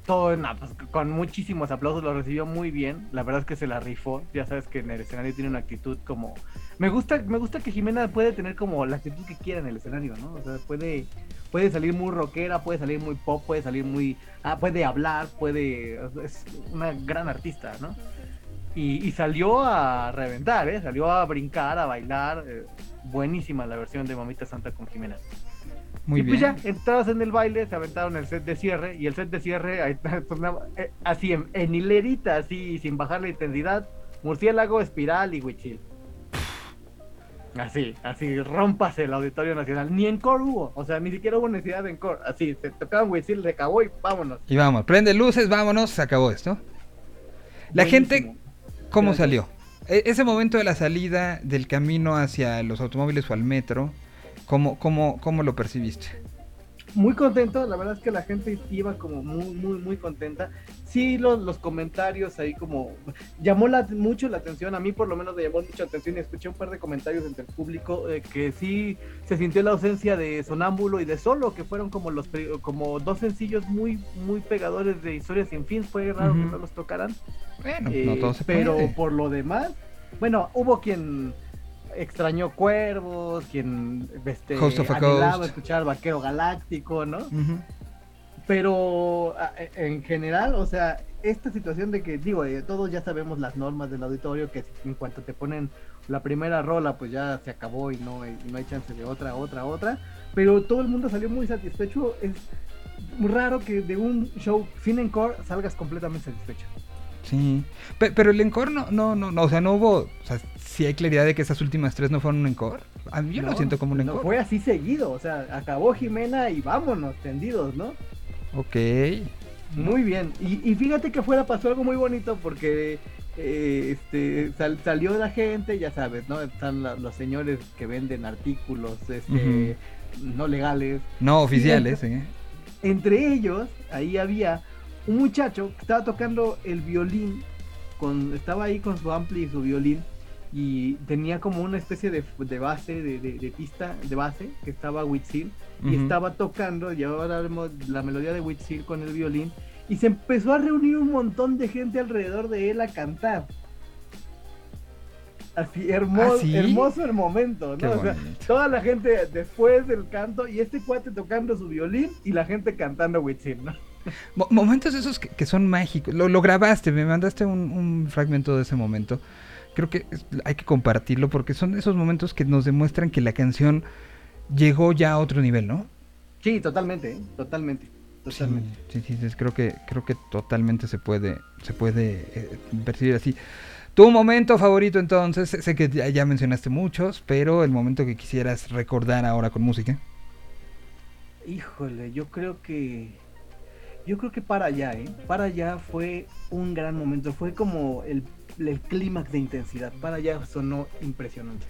Todo, no, pues, con muchísimos aplausos lo recibió muy bien. La verdad es que se la rifó. Ya sabes que en el escenario tiene una actitud como. Me gusta, me gusta que Jimena puede tener como la actitud que quiera en el escenario, ¿no? O sea, puede, puede salir muy rockera, puede salir muy pop, puede salir muy. Ah, puede hablar, puede. Es una gran artista, ¿no? Y, y salió a reventar, ¿eh? Salió a brincar, a bailar. eh, buenísima la versión de Mamita Santa con Jimena. Muy y bien. pues ya, entradas en el baile, se aventaron el set de cierre. Y el set de cierre, ahí está, sonaba, eh, así en, en hilerita, así, sin bajar la intensidad. Murciélago, espiral y huichil. Así, así, rompas el Auditorio Nacional. Ni en core hubo, o sea, ni siquiera hubo necesidad de encore. Así, se tocaban huichil, se acabó y vámonos. Y vamos, prende luces, vámonos, se acabó esto. La gente. ¿cómo Gracias. salió? E- ese momento de la salida del camino hacia los automóviles o al metro, ¿cómo, cómo, cómo lo percibiste? Muy contento, la verdad es que la gente iba como muy, muy, muy contenta. Sí, los, los comentarios ahí como llamó la, mucho la atención, a mí por lo menos me llamó mucha atención y escuché un par de comentarios entre el público eh, que sí se sintió la ausencia de Sonámbulo y de Solo, que fueron como los como dos sencillos muy, muy pegadores de historias sin fin, fue raro que Ujú. no los tocaran. Bueno, Eh, no todo se pero puede. por lo demás, bueno, hubo quien extrañó cuervos, quien este, anhelaba escuchar vaquero galáctico, ¿no? Pero e- en general, o sea, esta situación de que, digo, eh, todos ya sabemos las normas del auditorio, que en cuanto te ponen la primera rola, pues ya se acabó y no, y no hay chance de otra, otra, otra. Pero todo el mundo salió muy satisfecho. Es raro que de un show encore salgas completamente satisfecho. Sí, Pe- pero el encore no, no, no, no, o sea, no hubo, o sea, sí hay claridad de que esas últimas tres no fueron un encore. A mí yo no, lo siento como un no, encore. fue así seguido, o sea, acabó Jimena y vámonos, tendidos, ¿no? Ok. Muy bien. Y, y fíjate que afuera pasó algo muy bonito porque eh, este, sal- salió la gente, ya sabes, ¿no? Están la- los señores que venden artículos este, no legales. No oficiales, ¿eh? Entre ellos, ahí había un muchacho que estaba tocando el violín, con, estaba ahí con su ampli y su violín, y tenía como una especie de, de base, de, de- de pista de base, que estaba Witzil, y Ujú. estaba tocando, llevaba la, la melodía de Witzil con el violín, y se empezó a reunir un montón de gente alrededor de él a cantar. Así, hermoso, ¿Ah, sí? hermoso el momento, ¿no? O sea, toda la gente después del canto y este cuate tocando su violín y la gente cantando Witzil, ¿no? Mo- momentos esos que, que son mágicos. Lo, lo grabaste, me mandaste un, un fragmento de ese momento. Creo que es- hay que compartirlo porque son esos momentos que nos demuestran que la canción llegó ya a otro nivel, ¿no? Sí, totalmente, ¿eh? totalmente, totalmente. Sí, sí, sí, creo que creo que totalmente se puede se puede eh, percibir así. Tu momento favorito entonces, sé que ya, mencionaste muchos, pero el momento que quisieras recordar ahora con música. Híjole, yo creo que yo creo que para allá, ¿eh? Para allá fue un gran momento, fue como el, el clímax de intensidad. Para allá sonó impresionante.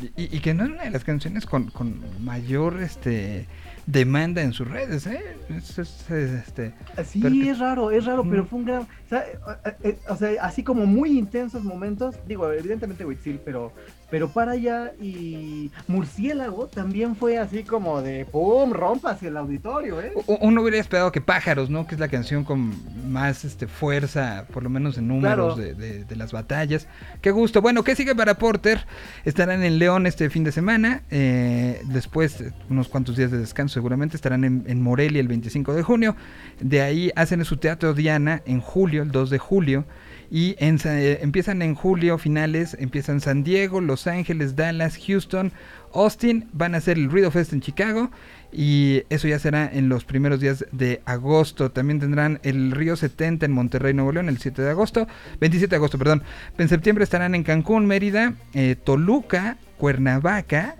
Y, y- y que no es una de las canciones con, con mayor este demanda en sus redes, ¿eh? Es- es- es, este, Sí, es raro, es raro, pero fue un gran. O sea, eh, eh, o sea, así como muy intensos momentos. Digo, evidentemente Huitzil, pero, pero para allá y Murciélago también fue así como de ¡pum! Rompas el auditorio, ¿eh? uno hubiera esperado que Pájaros, ¿no? Que es la canción con más este fuerza, por lo menos en números Claro. de, de- de las batallas. Qué gusto. Bueno, ¿qué sigue para Porter? Estarán en León este fin de semana. eh, después, eh, unos cuantos días de descanso seguramente. Estarán en, en Morelia el 25 de junio. De ahí hacen su teatro Diana en julio, el 2 de julio. Y en eh, empiezan en julio, finales, empiezan San Diego, Los Ángeles, Dallas, Houston, Austin. Van a hacer el Ruido Fest en Chicago. Y eso ya será en los primeros días de agosto. También tendrán el Río 70 en Monterrey, Nuevo León, el 7 de agosto. 27 de agosto, perdón. En septiembre estarán en Cancún, Mérida, eh, Toluca, Cuernavaca.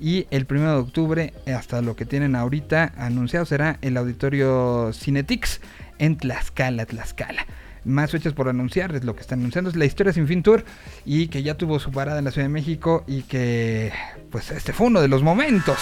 Y el 1 de octubre, eh, hasta lo que tienen ahorita anunciado, será el auditorio Cinetix en Tlaxcala, Tlaxcala. Más fechas por anunciar, es lo que están anunciando, es la Historia Sin Fin Tour y que ya tuvo su parada en la Ciudad de México y que, pues, este fue uno de los momentos.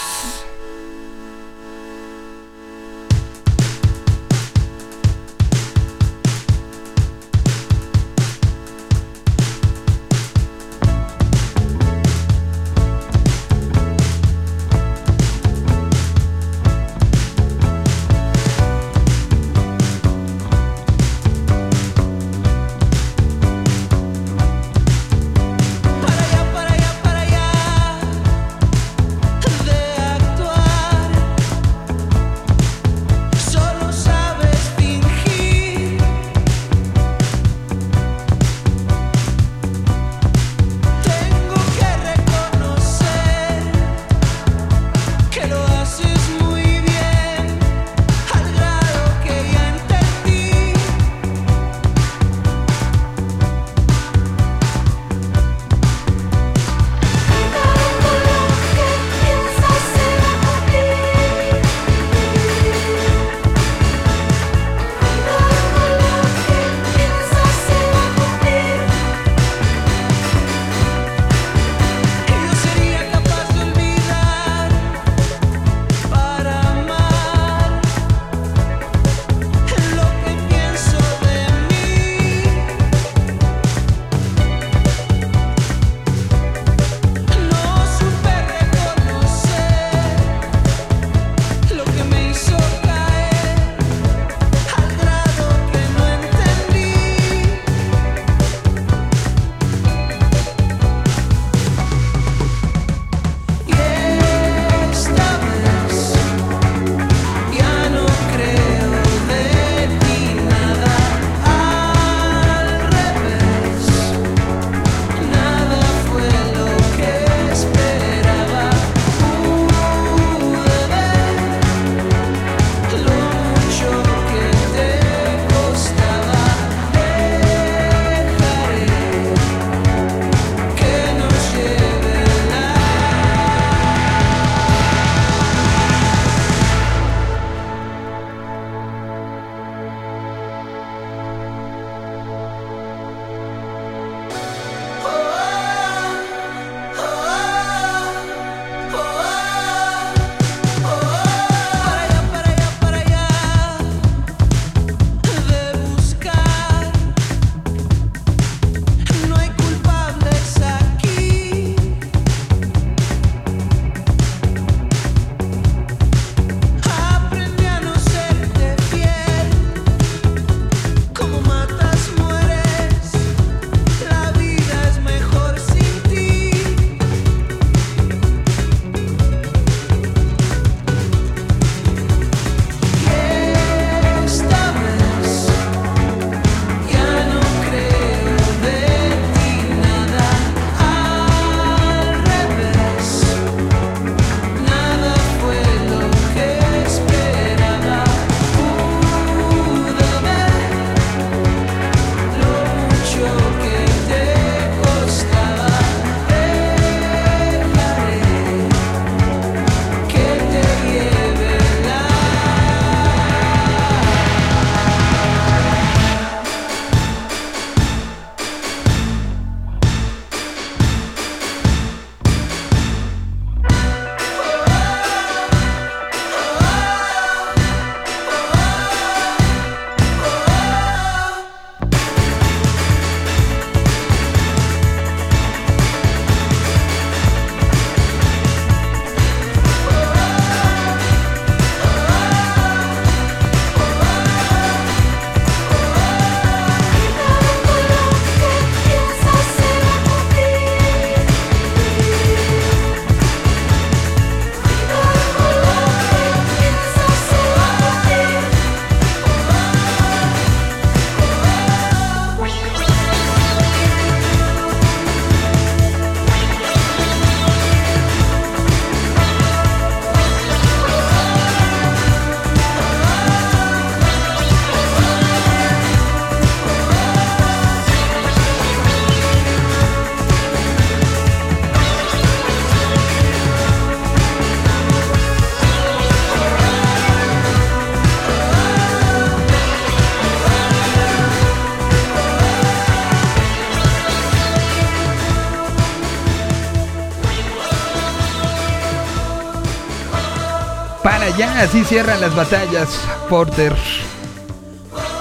Así cierran las batallas, Porter.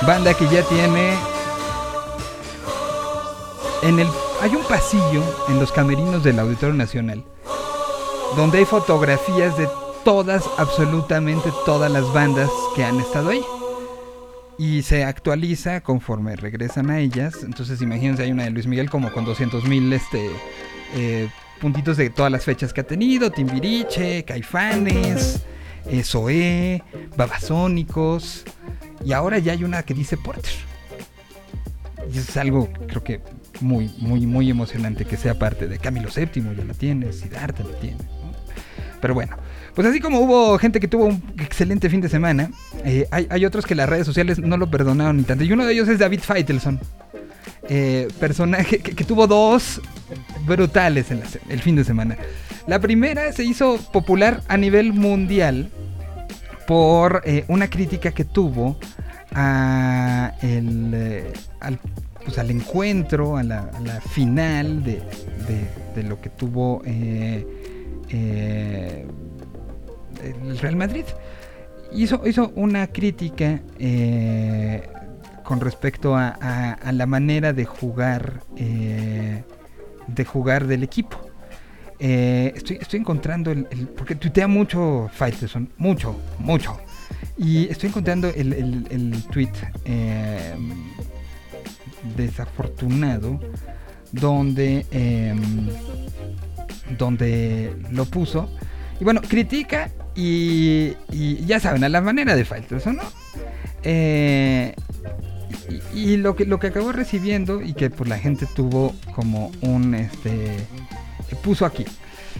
Banda que ya tiene en el hay un pasillo en los camerinos del Auditorio Nacional donde hay fotografías de todas, absolutamente todas las bandas que han estado ahí. Y se actualiza conforme regresan a ellas. Entonces imagínense, hay una de Luis Miguel como con 200 mil este, eh, puntitos de todas las fechas que ha tenido. Timbiriche, Caifanes, eh, Zoé, Babasónicos. Y ahora ya hay una que dice Porter. Y eso es algo, creo que muy, muy, muy emocionante que sea parte de Camilo VII, ya la tiene, Siddhartha la tiene. ¿no? Pero bueno, pues así como hubo gente que tuvo un excelente fin de semana, eh, hay, hay otros que las redes sociales no lo perdonaron ni tanto. Y uno de ellos es David Feitelson. Eh, personaje que, tuvo dos brutales en la el fin de semana. La primera se hizo popular a nivel mundial por eh, una crítica que tuvo eh, al, pues, al encuentro, a la, final de, de- lo que tuvo eh, el Real Madrid. Hizo, hizo una crítica con respecto a, a- a la manera de jugar eh, de jugar del equipo. Eh, estoy, estoy encontrando el, el- porque tuitea mucho Faitelson, mucho, mucho. Y estoy encontrando el, el, el tweet eh, desafortunado donde em, donde lo puso. Y bueno, critica y, y ya saben, a la manera de Faitelson, ¿no? Eh, y, lo que lo que acabó recibiendo y que pues la gente tuvo como un este puso aquí.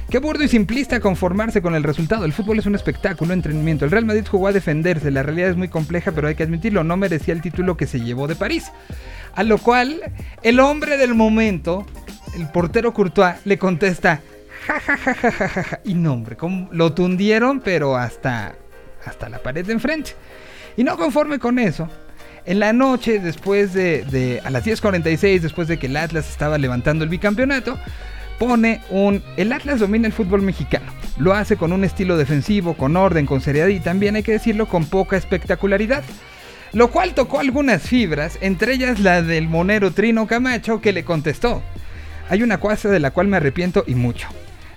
Qué burdo y simplista conformarse con el resultado. El fútbol es un espectáculo, entretenimiento. El Real Madrid jugó a defenderse. La realidad es muy compleja, pero hay que admitirlo. No merecía el título que se llevó de París. A lo cual, el hombre del momento, el portero Courtois, le contesta: ja, ja, ja, ja, ja, ja, ja". Y no, hombre, como lo tundieron, pero hasta, hasta la pared de enfrente. Y no conforme con eso, en la noche, después de, a las 10.46, después de que el Atlas estaba levantando el bicampeonato, pone un... El Atlas domina el fútbol mexicano. Lo hace con un estilo defensivo, con orden, con seriedad y también hay que decirlo con poca espectacularidad. Lo cual tocó algunas fibras, entre ellas la del monero Trino Camacho que le contestó. Hay una cosa de la cual me arrepiento y mucho.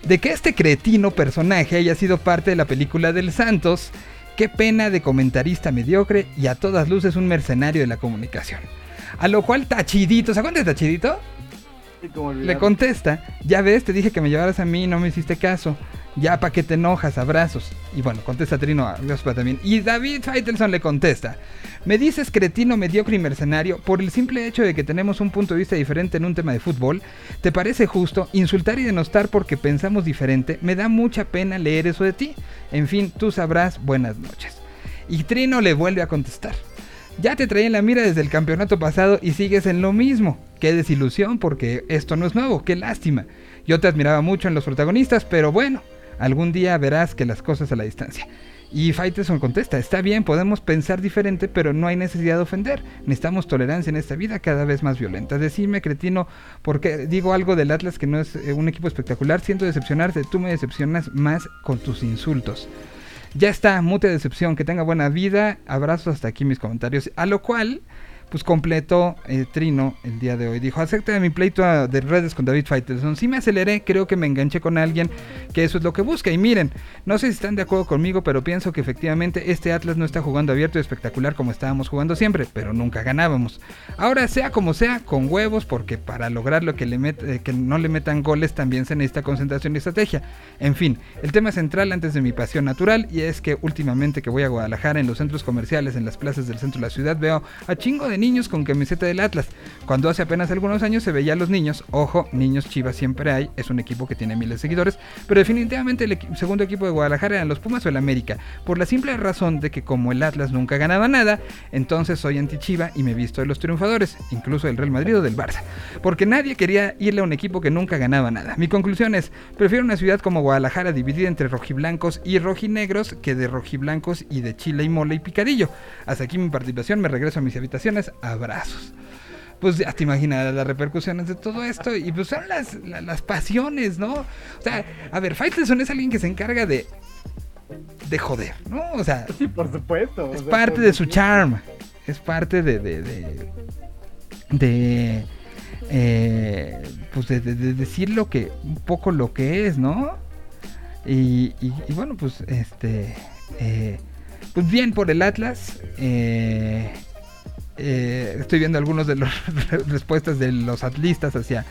De que este cretino personaje haya sido parte de la película del Santos, qué pena de comentarista mediocre y a todas luces un mercenario de la comunicación. A lo cual Tachidito, ¿se acuerdan de Tachidito? Le contesta, ya ves, te dije que me llevaras a mí, no me hiciste caso. Ya, ¿pa' qué te enojas? Abrazos. Y bueno, contesta Trino, adiós pa' también. Y David Feitelson le contesta, me dices cretino, mediocre y mercenario por el simple hecho de que tenemos un punto de vista diferente en un tema de fútbol. ¿Te parece justo insultar y denostar porque pensamos diferente? Me da mucha pena leer eso de ti. En fin, tú sabrás, buenas noches. Y Trino le vuelve a contestar. Ya te traía en la mira desde el campeonato pasado y sigues en lo mismo. Qué desilusión porque esto no es nuevo, qué lástima. Yo te admiraba mucho en los protagonistas, pero bueno, algún día verás que las cosas a la distancia. Y Faitelson contesta, está bien, podemos pensar diferente, pero no hay necesidad de ofender. Necesitamos tolerancia en esta vida cada vez más violenta. Decime, cretino, porque digo algo del Atlas que no es eh, un equipo espectacular, siento decepcionarte, tú me decepcionas más con tus insultos. Ya está, mute decepción, que tenga buena vida. Abrazos hasta aquí mis comentarios. A lo cual, pues completó eh, Trino el día de hoy. Dijo, acepta mi pleito a- de redes con David Faitelson. Sí me aceleré, creo que me enganché con alguien que eso es lo que busca. Y miren, no sé si están de acuerdo conmigo, pero pienso que efectivamente este Atlas no está jugando abierto y espectacular como estábamos jugando siempre, pero nunca ganábamos. Ahora, sea como sea, con huevos, porque para lograr lo que, le met- eh, que no le metan goles también se necesita concentración y estrategia. En fin, el tema central antes de mi pasión natural y es que últimamente que voy a Guadalajara en los centros comerciales, en las plazas del centro de la ciudad, veo a chingo de niños con camiseta del Atlas. Cuando hace apenas algunos años se veía a los niños, ojo, niños chivas siempre hay, es un equipo que tiene miles de seguidores, pero definitivamente el segundo equipo de Guadalajara eran los Pumas o el América, por la simple razón de que como el Atlas nunca ganaba nada, entonces soy anti-chiva y me visto de los triunfadores, incluso del Real Madrid o del Barça, porque nadie quería irle a un equipo que nunca ganaba nada. Mi conclusión es, prefiero una ciudad como Guadalajara dividida entre rojiblancos y rojinegros que de rojiblancos y de chile y mole y picadillo. Hasta aquí mi participación, me regreso a mis habitaciones, abrazos. Pues ya te imaginas las repercusiones de todo esto y pues son las, la- las pasiones, ¿no? O sea, a ver, Faitelson es alguien que se encarga de de joder, ¿no? O sea, Sí, por supuesto. o es sea, parte por de su charm. Es parte de. de. de. de, eh, pues de decir lo que. un poco lo que es, ¿no? Y, y- y bueno, pues este. eh, pues bien por el Atlas. eh, eh, estoy viendo algunos de las respuestas de los atlistas hacia,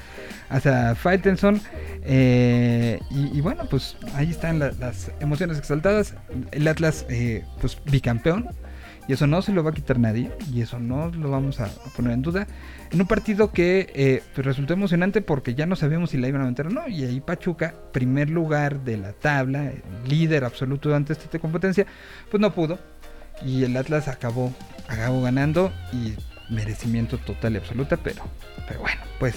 hacia Faitelson. eh, y, bueno, pues ahí están la- las emociones exaltadas. El Atlas, eh, pues bicampeón. Y eso no se lo va a quitar nadie. Y eso no lo vamos a, poner en duda. En un partido que eh, pues resultó emocionante porque ya no sabíamos si la iban a meter o no. Y ahí Pachuca, primer lugar de la tabla, líder absoluto ante esta competencia, pues no pudo. Y el Atlas acabó, acabó ganando y merecimiento total y absoluta, pero, pero bueno, pues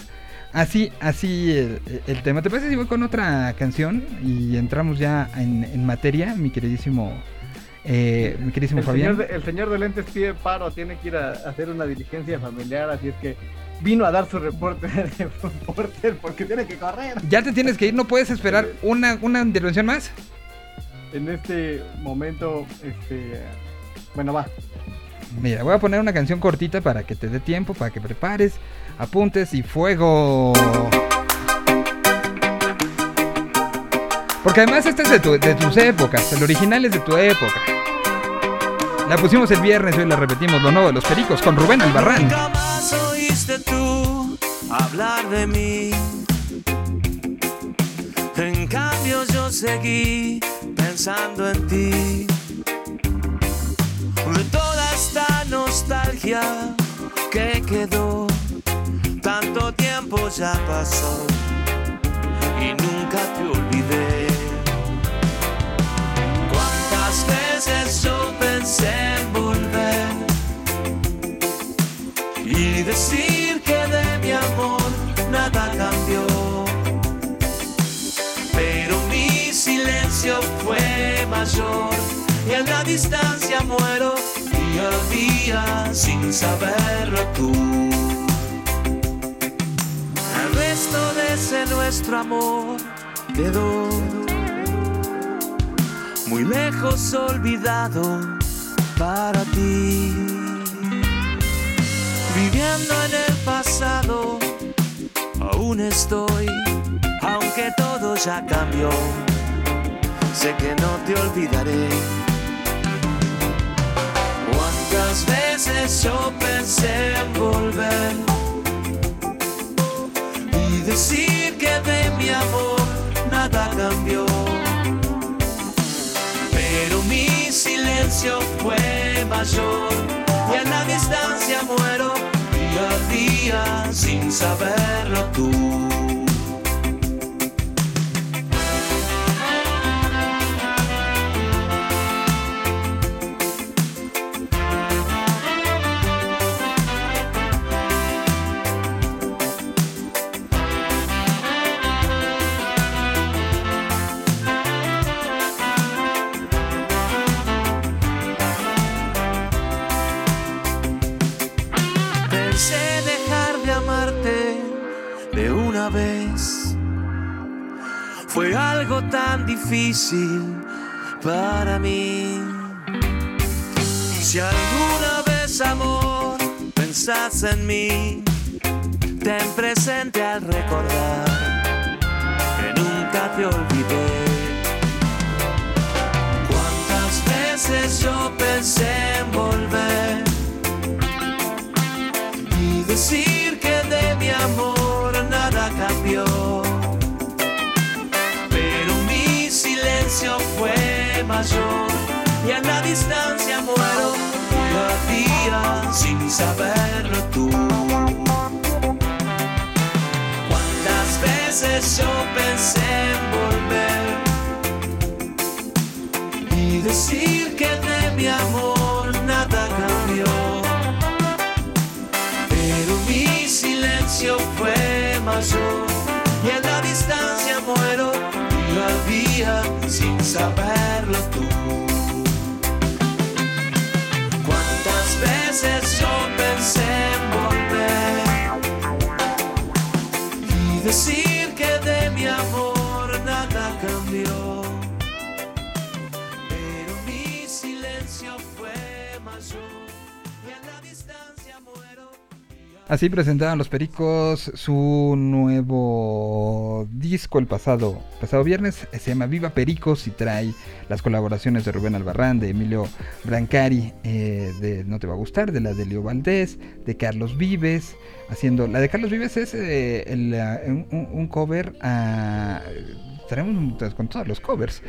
así, así el, el tema. ¿Te parece si voy con otra canción y entramos ya en, en materia, mi queridísimo, eh, mi queridísimo El Fabián? señor, de, el señor de lentes pide paro, tiene que ir a, a hacer una diligencia familiar, así es que vino a dar su reporte de reporte porque tiene que correr. Ya te tienes que ir, no puedes esperar una, una intervención más. En este momento, este, bueno, va. Mira, voy a poner una canción cortita para que te dé tiempo, para que prepares, apuntes y fuego. Porque además esta es de, tu- de tus épocas, el original es de tu época. La pusimos el viernes y hoy la repetimos, lo nuevo de los pericos con Rubén Albarrán. Nunca más oíste tú hablar de mí. En cambio yo seguí pensando en ti. Esta nostalgia que quedó, tanto tiempo ya pasó y nunca te olvidé. ¿Cuántas veces yo pensé en volver? y decir que de mi amor nada cambió. Pero mi silencio fue mayor y en la distancia muero día a día sin saberlo tú. El resto de ese nuestro amor quedó muy lejos olvidado para ti viviendo en el pasado, aún estoy, aunque todo ya cambió, sé que no te olvidaré. Cuántas veces yo pensé en volver y decir que de mi amor nada cambió. Pero mi silencio fue mayor y en la distancia muero día a día sin saberlo tú. Fue algo tan difícil para mí. Si alguna vez, amor, pensás en mí, ten presente al recordar que nunca te olvidé. Cuántas veces yo pensé en volver y decir que de mi amor nada cambió. Fue mayor y en la distancia muero día a día sin saberlo tú. Cuántas veces yo pensé en volver y decir que de mi amor nada cambió. Pero mi silencio fue mayor y en la distancia muero a día sin saberlo Así presentaban los Pericos su nuevo disco el pasado, pasado viernes. Se llama Viva Pericos y trae las colaboraciones de Rubén Albarrán, de Emilio Brancari, eh, de No Te Va a Gustar, de la de Leo Valdés, de Carlos Vives. Haciendo. La de Carlos Vives es eh, el, uh, un, un cover a estaremos con todos los covers.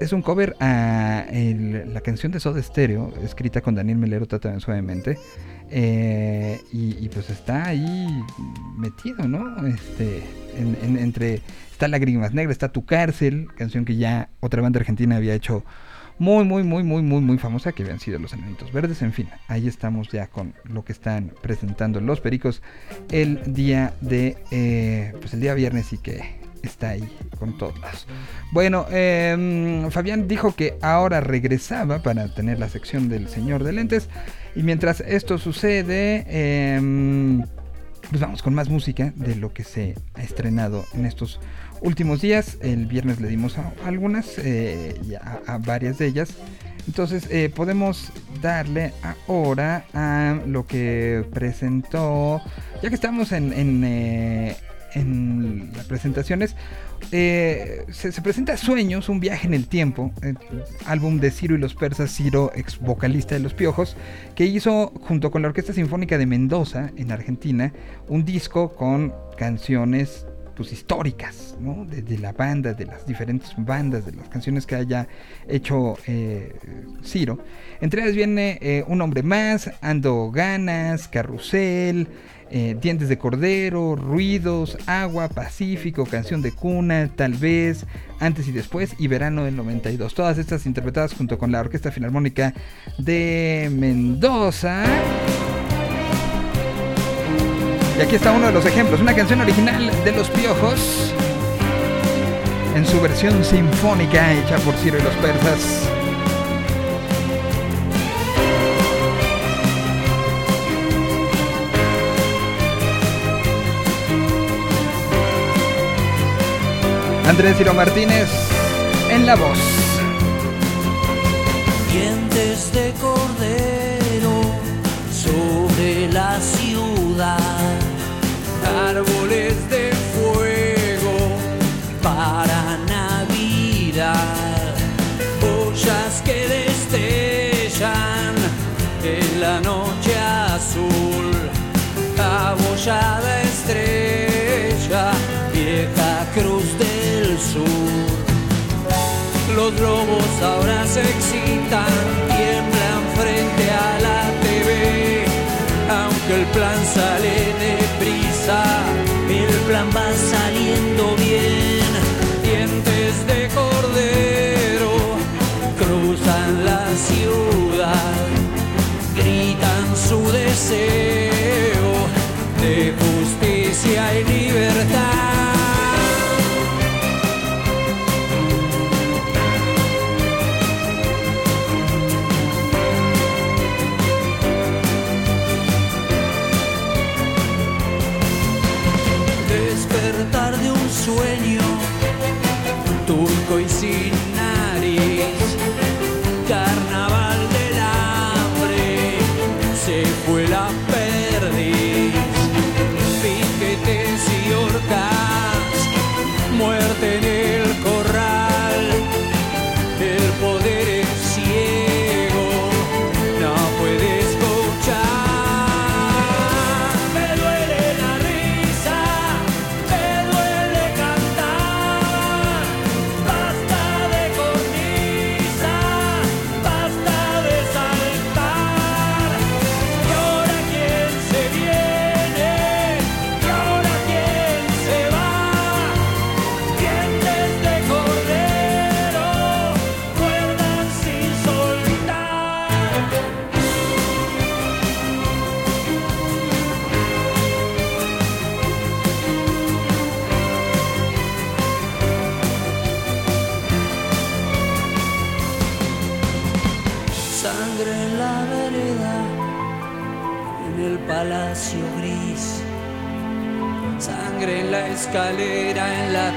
Es un cover a la canción de Soda Stereo, escrita con Daniel Melero, Trata Suavemente. Eh, y, y, pues está ahí metido, ¿no? Este, en, en, entre. Está Lágrimas Negras, está Tu Cárcel, canción que ya otra banda argentina había hecho muy, muy, muy, muy, muy, muy famosa, que habían sido los Enanitos Verdes. En fin, ahí estamos ya con lo que están presentando los Pericos el día de. Eh, pues el día viernes y que está ahí con todos. Bueno, eh, Fabián dijo que ahora regresaba para tener la sección del señor de lentes. Y mientras esto sucede, eh, pues vamos con más música de lo que se ha estrenado en estos últimos días. El viernes le dimos algunas, eh, a, varias de ellas. Entonces eh, podemos darle ahora a lo que presentó, ya que estamos en, en eh, en las presentaciones, eh, se, se, presenta Sueños, un viaje en el tiempo, eh, álbum de Ciro y los Persas, Ciro, ex vocalista de Los Piojos, que hizo junto con la Orquesta Sinfónica de Mendoza, en Argentina, un disco con canciones pues, históricas, ¿no? de, la banda, de las diferentes bandas, de las canciones que haya hecho eh, Ciro. Entre ellas viene Un hombre más, Ando Ganas, Carrusel, eh, Dientes de Cordero, Ruidos, Agua, Pacífico, Canción de Cuna, Tal vez, Antes y Después y Verano del 92. Todas estas interpretadas junto con la Orquesta Filarmónica de Mendoza. Y aquí está uno de los ejemplos, una canción original de Los Piojos en su versión sinfónica hecha por Ciro y los Persas. Andrés Ciro Martínez en la voz. Dientes de cordero sobre la ciudad, árboles Los lobos ahora se excitan, tiemblan frente a la TV. Aunque el plan sale deprisa, el plan va saliendo bien. Dientes de cordero cruzan la ciudad, gritan su deseo de justicia y libertad.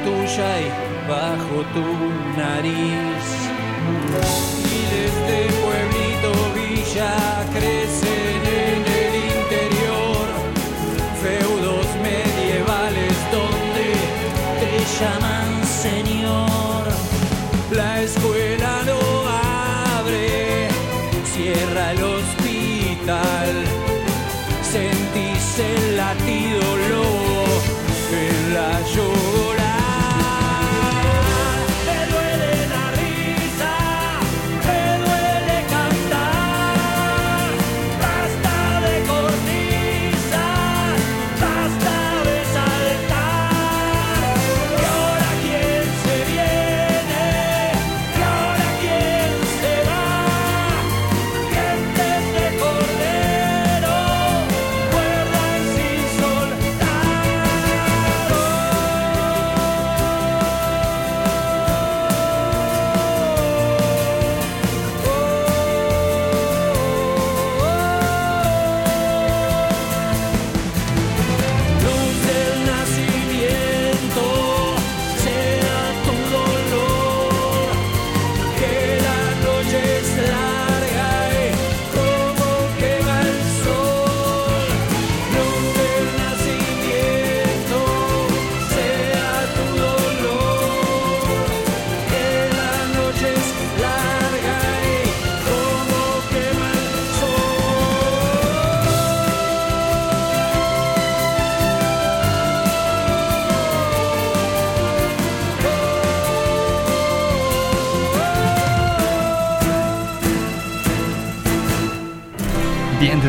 Tuya y bajo tu nariz. Miles de pueblito villa crecen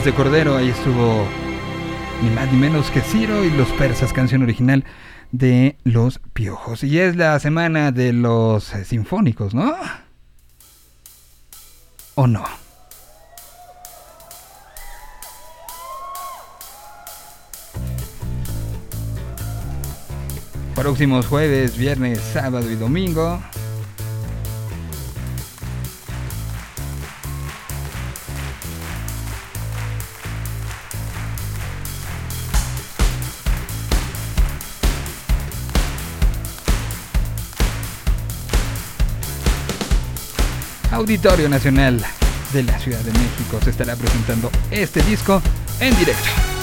De Cordero, ahí estuvo ni más ni menos que Ciro y los persas, canción original de Los Piojos. Y es la semana de los eh, sinfónicos, ¿no? ¿O no? Próximos jueves, viernes, sábado y domingo. Auditorio Nacional de la Ciudad de México se estará presentando este disco en directo.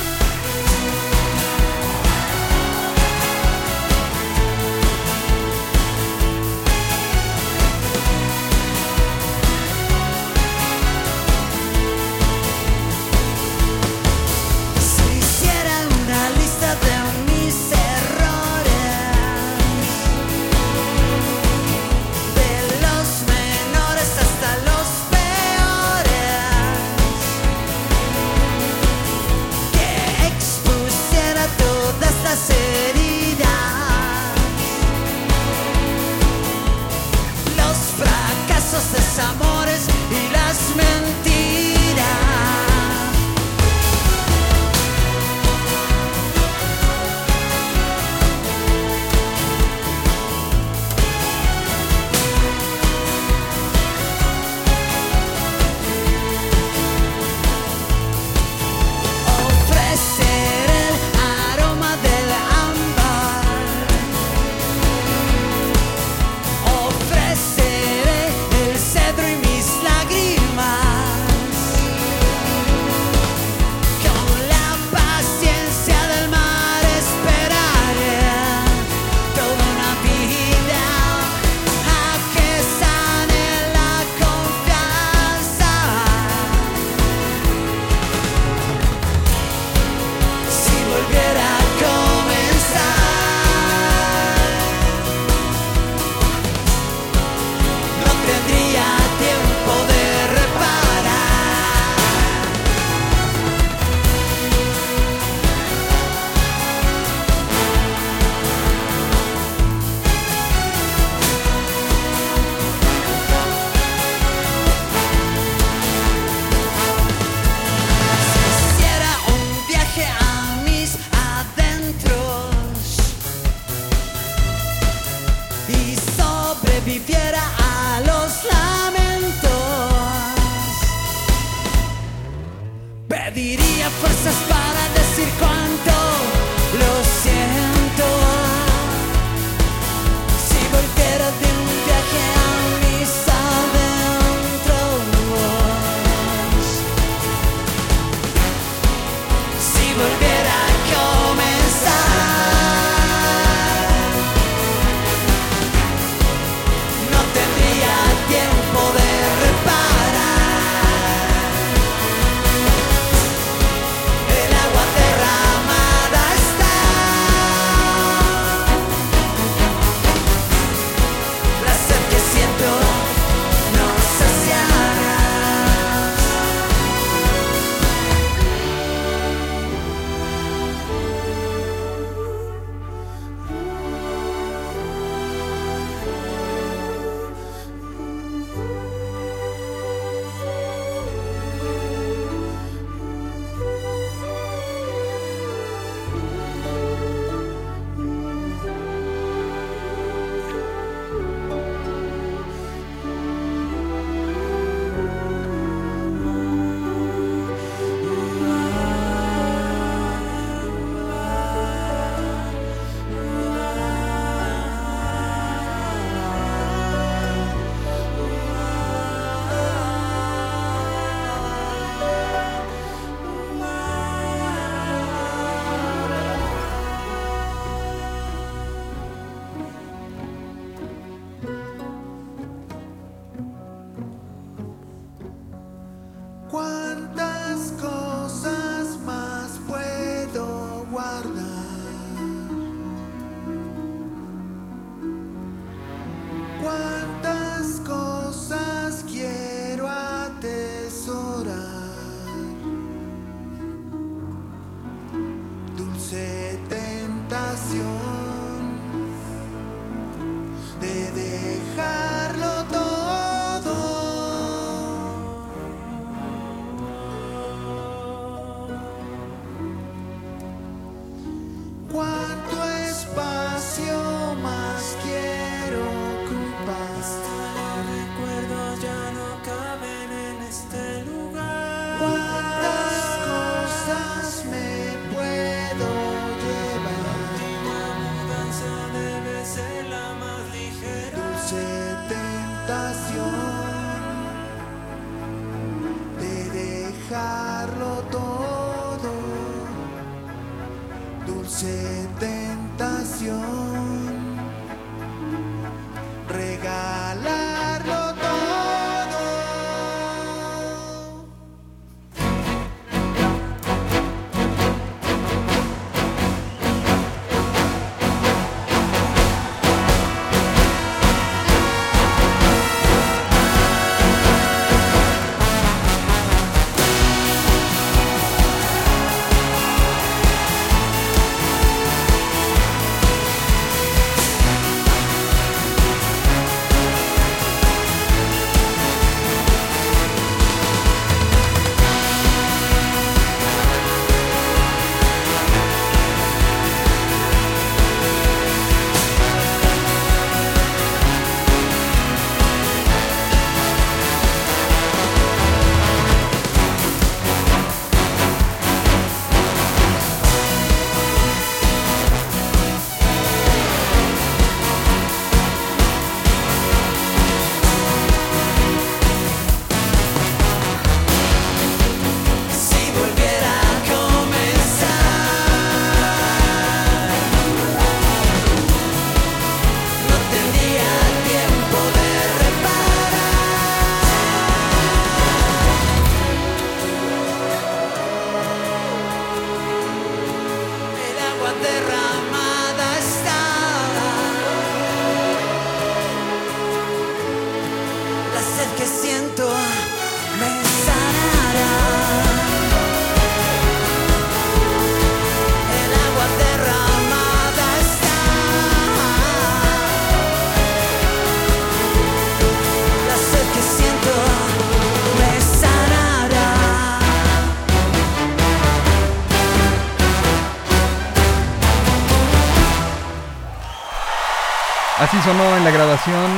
Así sonó en la grabación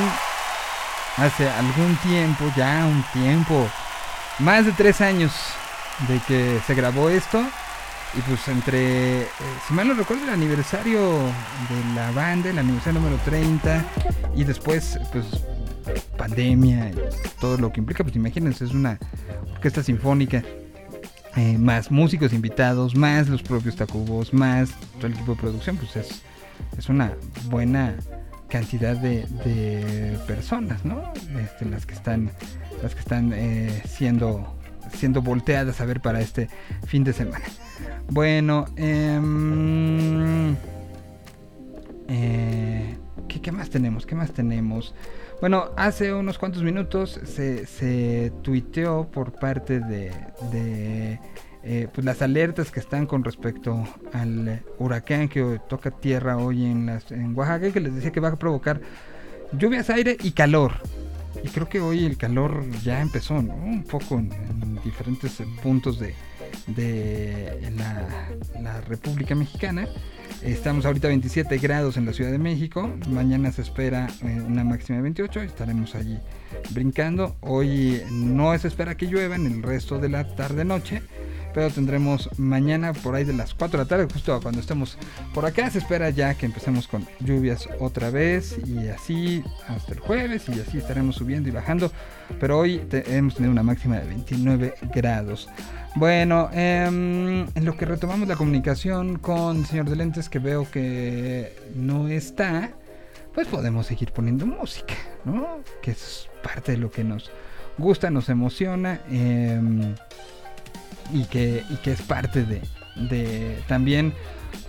hace algún tiempo, ya un tiempo, más de tres años de que se grabó esto. Y pues entre, eh, si mal no recuerdo, el aniversario de la banda, el aniversario número 30, y después, pues, pandemia y todo lo que implica, pues imagínense, es una orquesta sinfónica, eh, más músicos invitados, más los propios Tacubos, más todo el equipo de producción, pues es, es una buena cantidad de, de personas, ¿no? Este, las que están, las que están eh, siendo, siendo volteadas a ver para este fin de semana. Bueno, em, eh, ¿qué, más tenemos? ¿Qué más tenemos? Bueno, hace unos cuantos minutos se, se tuiteó por parte de, eh, pues las alertas que están con respecto al huracán que toca tierra hoy en, las, en Oaxaca, que les decía que va a provocar lluvias, aire y calor. Y creo que hoy el calor ya empezó. Un poco en, en diferentes puntos de, la República Mexicana. Estamos ahorita a 27 grados en la Ciudad de México. Mañana se espera eh, una máxima de 28. Estaremos allí brincando. Hoy no se espera que llueva en el resto de la tarde-noche. Pero tendremos mañana por ahí de las 4 de la tarde, justo cuando estemos por acá. Se espera ya que empecemos con lluvias otra vez. Y así hasta el jueves. Y así estaremos subiendo y bajando. Pero hoy te- hemos tenido una máxima de 29 grados. Bueno, em, en lo que retomamos la comunicación con el señor de lentes, que veo que no está, pues podemos seguir poniendo música, ¿no? Que es parte de lo que nos gusta, nos emociona em, y, que, y que es parte de, de también.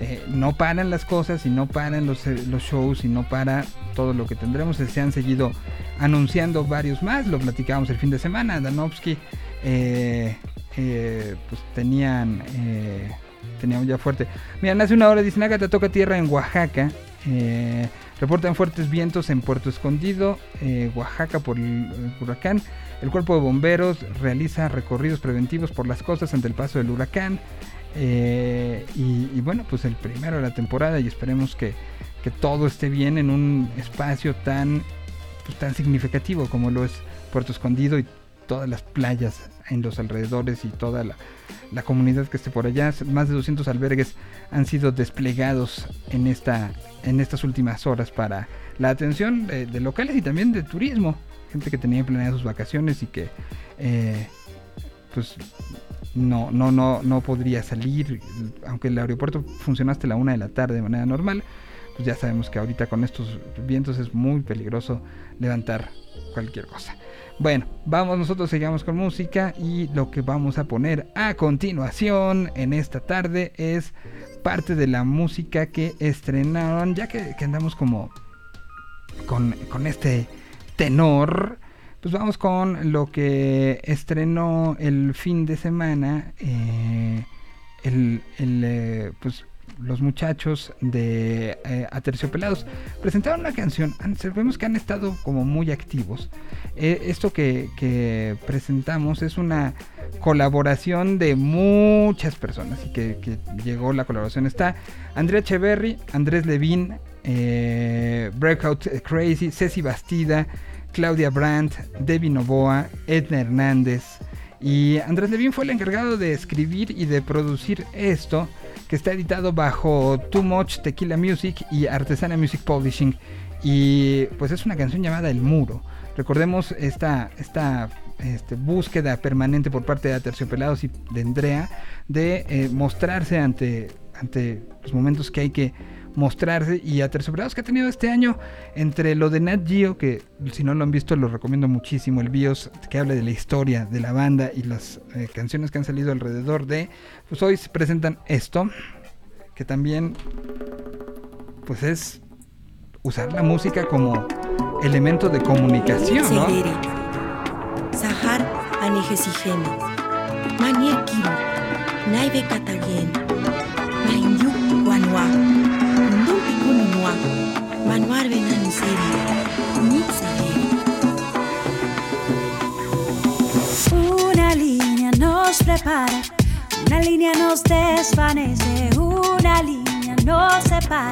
eh, no paran las cosas y no paran los, eh, los shows y no para todo lo que tendremos. Se han seguido anunciando varios más, lo platicábamos el fin de semana. Danovsky eh, eh, pues tenían tenían ya fuerte. Mira, hace una hora dicen, te toca tierra en Oaxaca. Reportan fuertes vientos en Puerto Escondido, Oaxaca por el huracán. El cuerpo de bomberos realiza recorridos preventivos por las costas ante el paso del huracán. Eh, y, bueno, pues el primero de la temporada y esperemos que, que todo esté bien en un espacio tan, pues, tan significativo como lo es Puerto Escondido y todas las playas en los alrededores y toda la, la comunidad que esté por allá. Más de 200 albergues han sido desplegados en, esta, en estas últimas horas para la atención de, de locales y también de turismo. Gente que tenía planeadas sus vacaciones y que eh, pues no, no, no, no podría salir, aunque el aeropuerto funcionó hasta la una de la tarde de manera normal, pues ya sabemos que ahorita con estos vientos es muy peligroso levantar cualquier cosa. Bueno, vamos, nosotros seguimos con música y lo que vamos a poner a continuación en esta tarde es parte de la música que estrenaron, ya que, que andamos como con, con este tenor. Pues vamos con lo que estrenó el fin de semana. eh, el, el, eh, pues los muchachos de eh, Aterciopelados presentaron una canción. Vemos que han estado como muy activos. Eh, esto que, que presentamos es una colaboración de muchas personas y que, que llegó la colaboración. Está Andrea Echeverry, Andrés Levin, eh, Breakout Crazy, Ceci Bastida, Claudia Brandt, Debbie Novoa, Edna Hernández. Y Andrés Levin fue el encargado de escribir y de producir esto, está editado bajo Too Much Tequila Music y Artesana Music Publishing. Y pues es una canción llamada El Muro. Recordemos esta, esta este, búsqueda permanente por parte de Aterciopelados y de Andrea de eh, mostrarse ante, ante los momentos que hay que mostrarse y Aterciopelados que ha tenido este año entre lo de Nat Geo, que si no lo han visto lo recomiendo muchísimo, el BIOS que habla de la historia de la banda y las eh, canciones que han salido alrededor de, pues hoy se presentan esto, que también pues es usar la música como elemento de comunicación, ¿no? Kiru, Naive Katagien, Manuar Benaniseri, Nixageri. Una línea nos prepara, una línea nos desvanece, una línea nos separa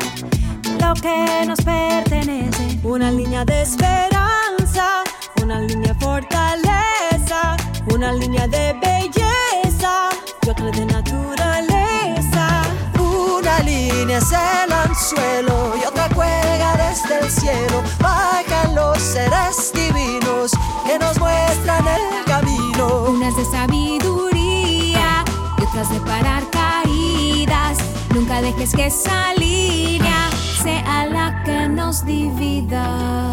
de lo que nos pertenece. Una línea de esperanza, una línea de fortaleza, una línea de belleza y otra de naturaleza. Una línea es el anzuelo y otra cuelga desde el cielo. Bajan los seres divinos que nos muestran el camino. Unas de sabiduría y otras de parar caídas. Nunca dejes que esa línea sea la que nos divida.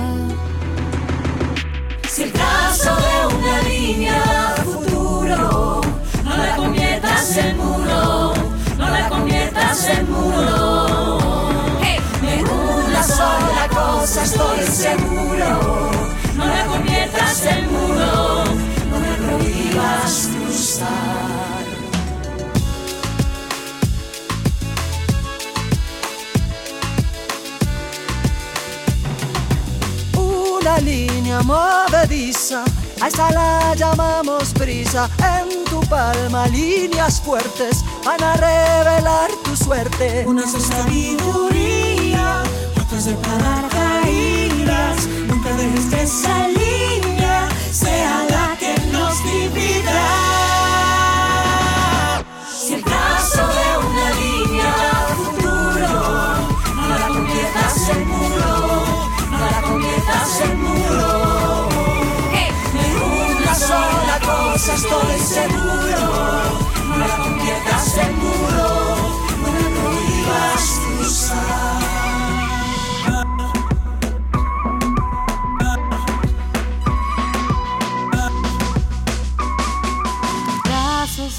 Si el trazo de una línea futuro, no la conviertas en muro, conviertas en muro. De una sola cosa estoy seguro, no la conviertas en muro, no me prohíbas cruzar. Una línea movediza, a esa la llamamos brisa. En tu palma líneas fuertes van a revelar tu suerte. Unas de sabiduría, otras de parar caídas. Nunca dejes que esa línea sea la que nos divida. Cosa estoy seguro, no la conviertas en muro, no me prohíbas cruzar.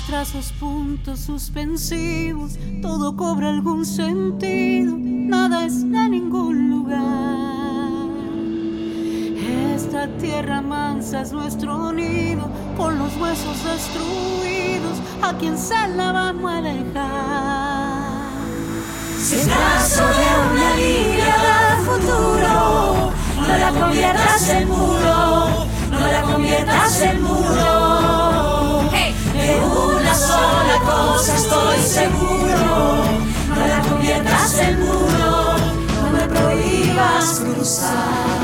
Trazos, puntos suspensivos, todo cobra algún sentido, nada es de ningún lugar. Esta tierra mansa es nuestro nido, con los huesos destruidos, a quien se la vamos a dejar. Si el trazo de una línea da futuro. No la conviertas en muro, no la conviertas en muro. De una sola cosa estoy seguro. No la conviertas en muro, no me prohíbas cruzar.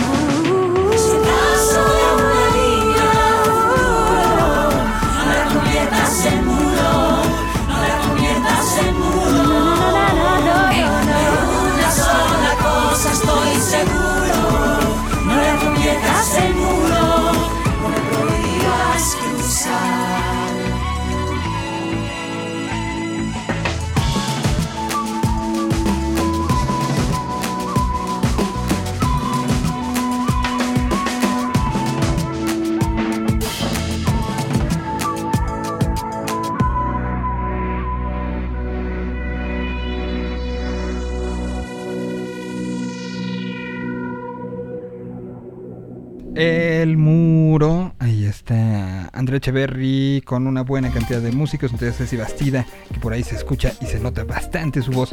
André Echeverry con una buena cantidad de músicos, entonces Ceci Bastida, que por ahí se escucha y se nota bastante su voz.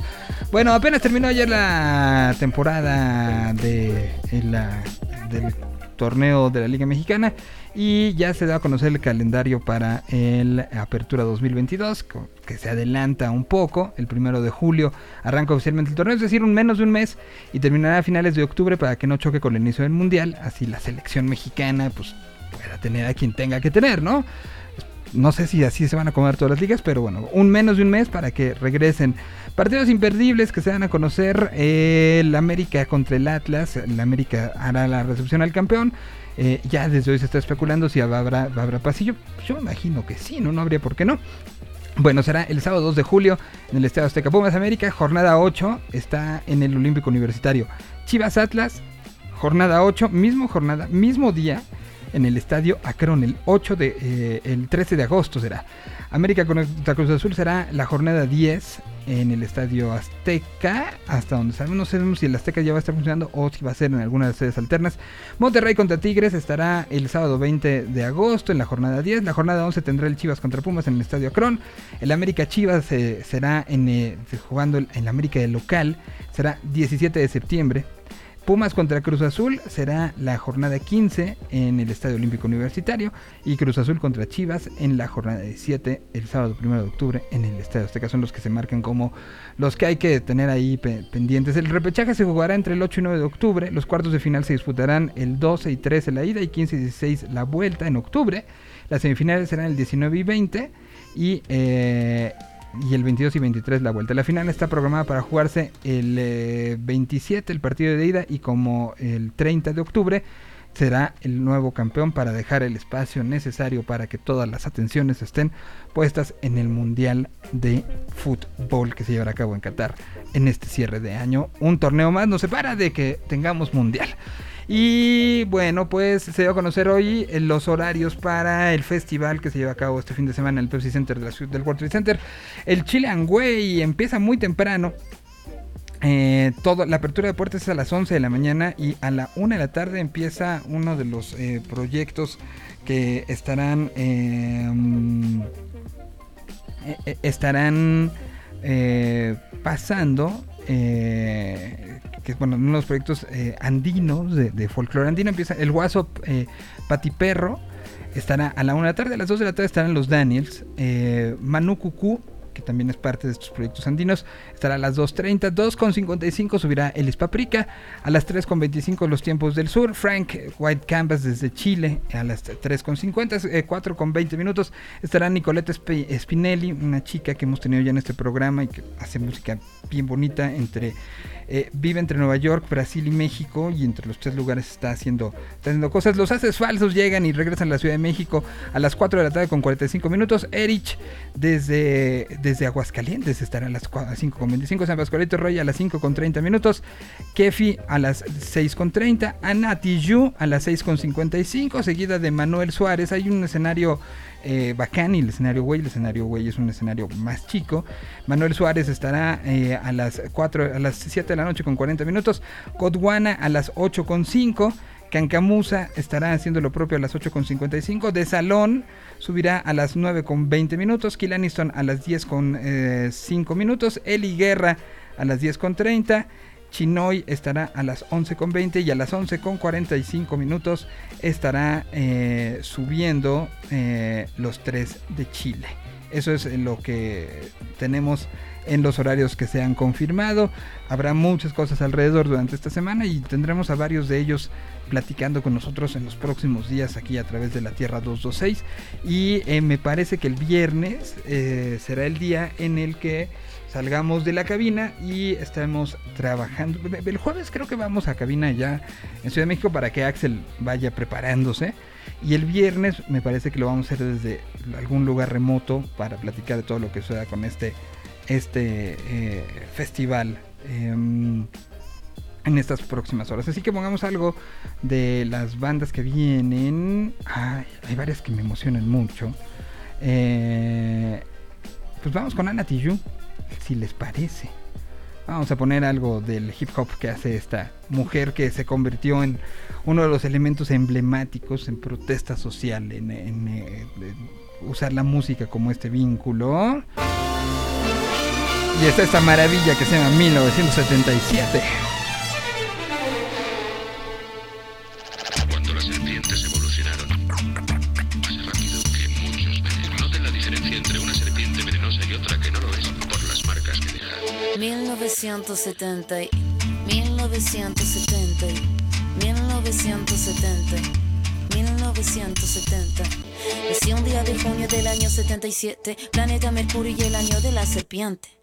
Bueno, apenas terminó ayer la temporada de la- del torneo de la Liga Mexicana y ya se da a conocer el calendario para el Apertura 2022, co- que se adelanta un poco, el primero de julio arranca oficialmente el torneo, es decir, un menos de un mes y terminará a finales de octubre para que no choque con el inicio del Mundial, así la selección mexicana pues pueda tener a quien tenga que tener, ¿no? No sé si así se van a comer todas las ligas, pero bueno, un menos de un mes para que regresen. Partidos imperdibles que se van a conocer. eh, el América contra el Atlas. El América hará la recepción al campeón. Eh, ya desde hoy se está especulando si habrá, habrá pasillo. Yo me imagino que sí, ¿no? No habría por qué no. Bueno, será el sábado 2 de julio en el Estadio Azteca Pumas América. Jornada 8 está en el Olímpico Universitario. Chivas Atlas, jornada 8, mismo jornada, mismo día en el Estadio Akron el 8 de eh, el 13 de agosto será. América contra Cruz Azul será la jornada 10 en el Estadio Azteca, hasta donde sabemos, no sabemos si el Azteca ya va a estar funcionando o si va a ser en alguna de las sedes alternas. Monterrey contra Tigres estará el sábado 20 de agosto en la jornada 10. La jornada 11 tendrá el Chivas contra Pumas en el Estadio Akron. El América Chivas eh, será en, eh, jugando en el América del local, será 17 de septiembre. Pumas contra Cruz Azul será la jornada 15 en el Estadio Olímpico Universitario y Cruz Azul contra Chivas en la jornada 17 el sábado 1 de octubre en el Estadio Azteca. Son los que se marcan como los que hay que tener ahí pe- pendientes. El repechaje se jugará entre el 8 y 9 de octubre. Los cuartos de final se disputarán el 12 y 13 la ida y 15 y 16 la vuelta en octubre. Las semifinales serán el 19 y 20 y eh, y el 22 y 23 la vuelta. La final está programada para jugarse el eh, 27 el partido de ida y como el 30 de octubre será el nuevo campeón para dejar el espacio necesario para que todas las atenciones estén puestas en el Mundial de Fútbol que se llevará a cabo en Qatar en este cierre de año. Un torneo más nos separa de que tengamos Mundial. Y bueno, pues se dio a conocer hoy eh, los horarios para el festival que se lleva a cabo este fin de semana en el Pepsi Center del World Trade Center. El Chilean Way empieza muy temprano. Eh, todo, la apertura de puertas es a las 11 de la mañana y a la 1 de la tarde empieza uno de los eh, proyectos que estarán eh, mm, eh, eh, estarán eh, pasando que es bueno uno de los proyectos eh, andinos de, de folclore andino. Empieza el guaso eh, patiperro estará a la 1 de la tarde a las 2 de la tarde estarán los Daniels eh, Manu Cucú que también es parte de estos proyectos andinos, estará a las 2.30, 2.55 subirá Elis Paprika, a las 3.25 Los Tiempos del Sur, Frank White Canvas desde Chile, a las 3.50, eh, 4.20 minutos estará Nicolette Sp- Spinelli, una chica que hemos tenido ya en este programa y que hace música bien bonita entre... eh, vive entre Nueva York, Brasil y México y entre los tres lugares está haciendo, está haciendo cosas. Los haces falsos llegan y regresan a la Ciudad de México a las 4 de la tarde con 45 minutos. Erich desde, desde Aguascalientes estará a las 5.25. San Pascualito Roy a las 5.30 minutos. Kefi a las 6.30. Ana Tijoux a las 6.55. Seguida de Manuel Suárez. Hay un escenario eh, bacán y el escenario güey, el escenario güey es un escenario más chico. Manuel Suárez estará eh, a las 4, a las 7 de la noche con 40 minutos. Godwana a las 8 con 5. Cancamusa estará haciendo lo propio a las 8 con 55. De Salón subirá a las 9 con 20 minutos. Kill Aniston a las 10 con eh, 5 minutos. Eli Guerra a las 10 con 30. Chinoy estará a las 11.20 y a las 11.45 minutos estará eh, subiendo eh, los tres de Chile. Eso es lo que tenemos en los horarios que se han confirmado. Habrá muchas cosas alrededor durante esta semana y tendremos a varios de ellos platicando con nosotros en los próximos días aquí a través de la Tierra 226. Y eh, me parece que el viernes eh, será el día en el que salgamos de la cabina y estaremos trabajando. El jueves creo que vamos a cabina ya en Ciudad de México para que Axel vaya preparándose. Y el viernes me parece que lo vamos a hacer desde algún lugar remoto para platicar de todo lo que suceda con este, este eh, festival em, en estas próximas horas. Así que pongamos algo de las bandas que vienen. Ay, hay varias que me emocionan mucho. Eh, pues vamos con Ana Tijoux, si les parece. Vamos a poner algo del hip hop que hace esta mujer que se convirtió en uno de los elementos emblemáticos en protesta social, en, en, eh, usar la música como este vínculo. Y está esta maravilla que se llama 1977. Cuando las serpientes evolucionaron, más rápido que muchos. Noten la diferencia entre una serpiente venenosa y otra que no lo es por las marcas que deja. 1970, 1970, 1970, 1970. Nací un día de junio del año 77, planeta Mercurio y el año de la serpiente.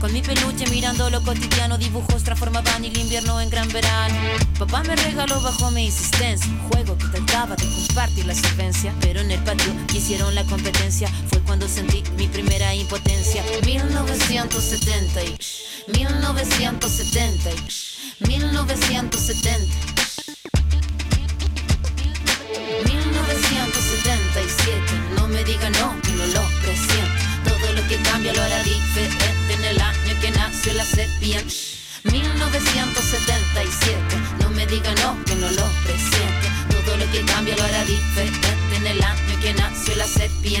Con mi peluche mirando lo cotidiano, dibujos transformaban el invierno en gran verano. Papá me regaló bajo mi insistencia un juego que trataba de compartir la solvencia. Pero en el patio hicieron la competencia, fue cuando sentí mi primera impotencia. 1970, y 1970, y 1970. Nació la sepia. 1977, no me diga no, que no lo presiente. Todo lo que cambia lo hará diferente en el año que nació la sepia.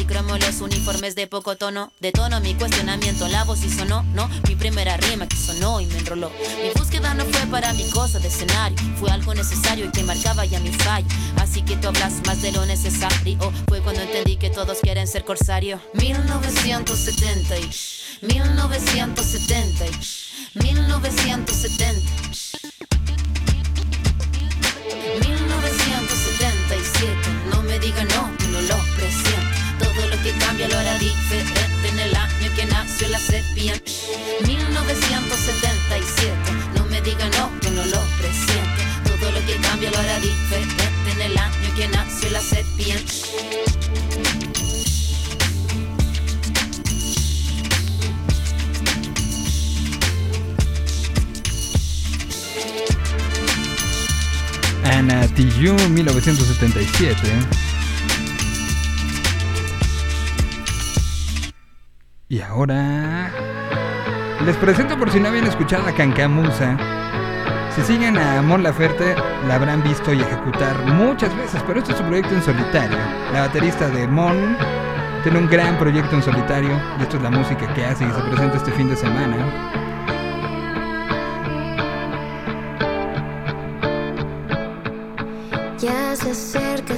policromos, los uniformes de poco tono. De tono mi cuestionamiento, la voz y sonó, no. Mi primera rima que sonó y me enroló. Mi búsqueda no fue para mi cosa de escenario, fue algo necesario y que marcaba ya mi fallo. Así que tú hablas más de lo necesario. Fue cuando entendí que todos quieren ser corsario. 1970, y 1970, y 1970. 1977, no me diga no, que no lo presiento. Que cambia lo hará diferente en el año que nació la sepia. 1977, no me diga no, que no lo presiente. Todo lo que cambia lo hará diferente en el año que nació la sepia. Ana Tijoux, 1977. Y ahora les presento por si no habían escuchado a Cancamusa. Si siguen a Mon Laferte, la habrán visto y ejecutar muchas veces, pero este es su proyecto en solitario. La baterista de Mon tiene un gran proyecto en solitario y esto es la música que hace y se presenta este fin de semana. Ya se acerca,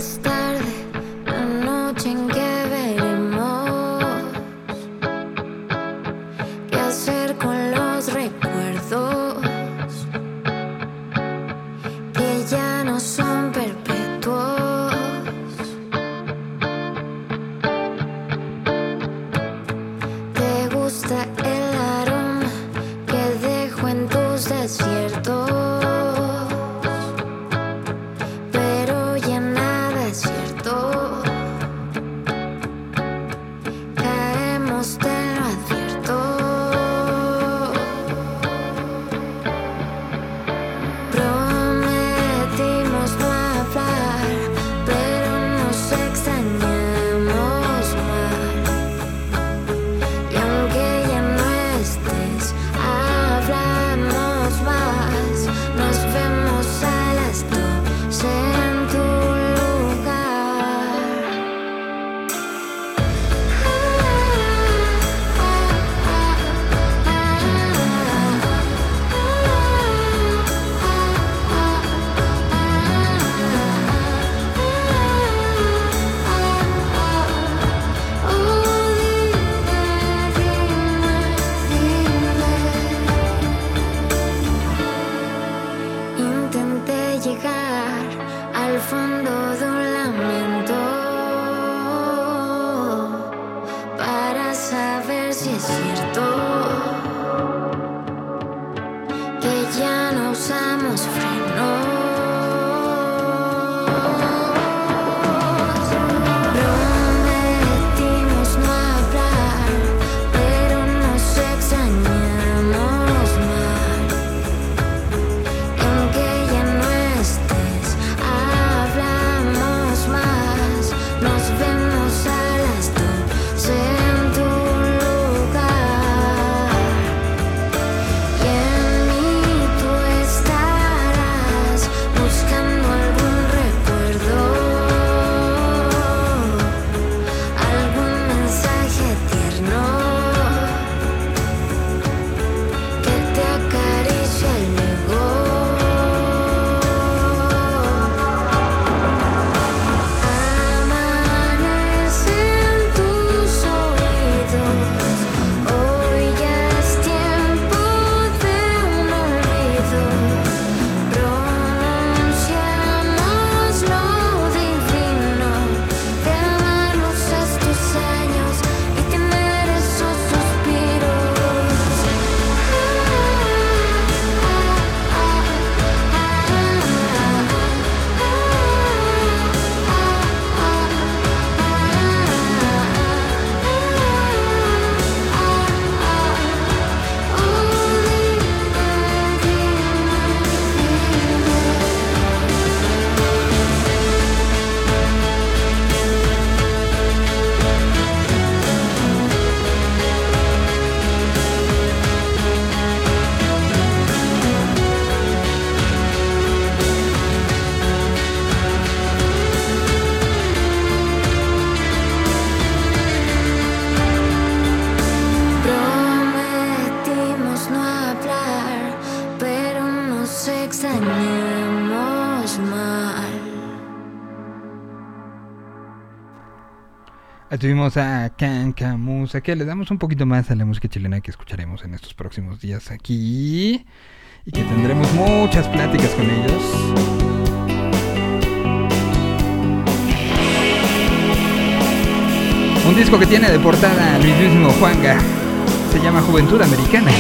Estuvimos a Cancamus, que le damos un poquito más a la música chilena que escucharemos en estos próximos días aquí y que tendremos muchas pláticas con ellos. Un disco que tiene de portada al mismísimo Juanga. Se llama Juventud Americana.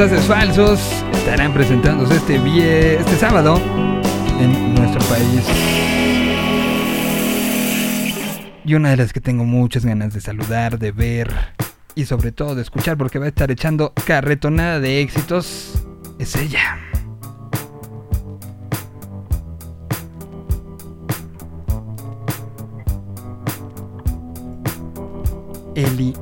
Haces Falsos estarán presentándose este, vie este sábado en nuestro país. Y una de las que tengo muchas ganas de saludar, de ver y sobre todo de escuchar porque va a estar echando carretonada de éxitos es ella. Eli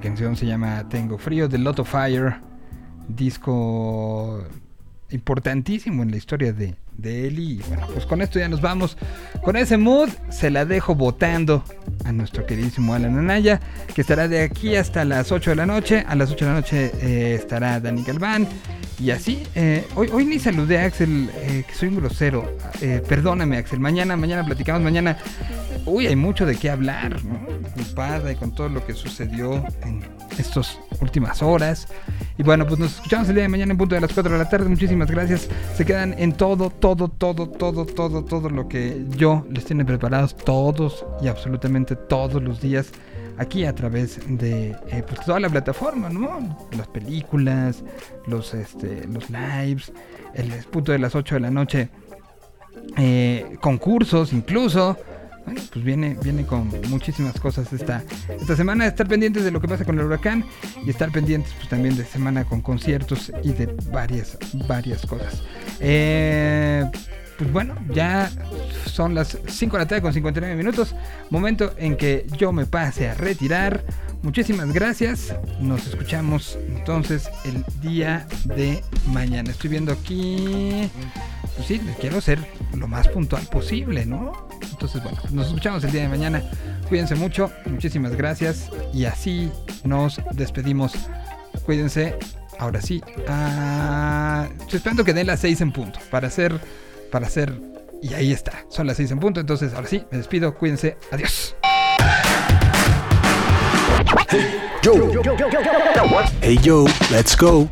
Canción se llama Tengo Frío de Lot of Fire, disco importantísimo en la historia de, de. Y bueno, pues con esto ya nos vamos. Con ese mood se la dejo votando a nuestro queridísimo Alan Anaya, que estará de aquí hasta las 8 de la noche. A las 8 de la noche eh, estará Dani Galván. Y así, eh, hoy, hoy ni saludé a Axel, eh, que soy un grosero. Perdóname, Axel. Mañana, mañana platicamos. Mañana, uy, hay mucho de qué hablar. Y con todo lo que sucedió en estas últimas horas. Y bueno, pues nos escuchamos el día de mañana en punto de las 4 de la tarde. Muchísimas gracias. Se quedan en todo, todo, todo, todo, todo, todo lo que yo les tiene preparados todos y absolutamente todos los días aquí a través de eh, pues, toda la plataforma, ¿no? Las películas, los, este, los lives, el punto de las 8 de la noche, eh, concursos incluso. Pues viene, viene con muchísimas cosas esta, esta semana. Estar pendientes de lo que pasa con el huracán y estar pendientes pues también de semana con conciertos y de varias, varias cosas. Eh, pues bueno, ya son las 5 de la tarde con 59 minutos. Momento en que yo me pase a retirar. Muchísimas gracias. Nos escuchamos entonces el día de mañana. Estoy viendo aquí. Pues sí, quiero ser lo más puntual posible, ¿no? Entonces, bueno, nos escuchamos el día de mañana. Cuídense mucho. Muchísimas gracias. Y así nos despedimos. Cuídense. Ahora sí. Ah, estoy esperando que den las 6 en punto. Para hacer. Para hacer. Y ahí está. Son las 6 en punto. Entonces, ahora sí, me despido. Cuídense. Adiós. Hey yo, let's go.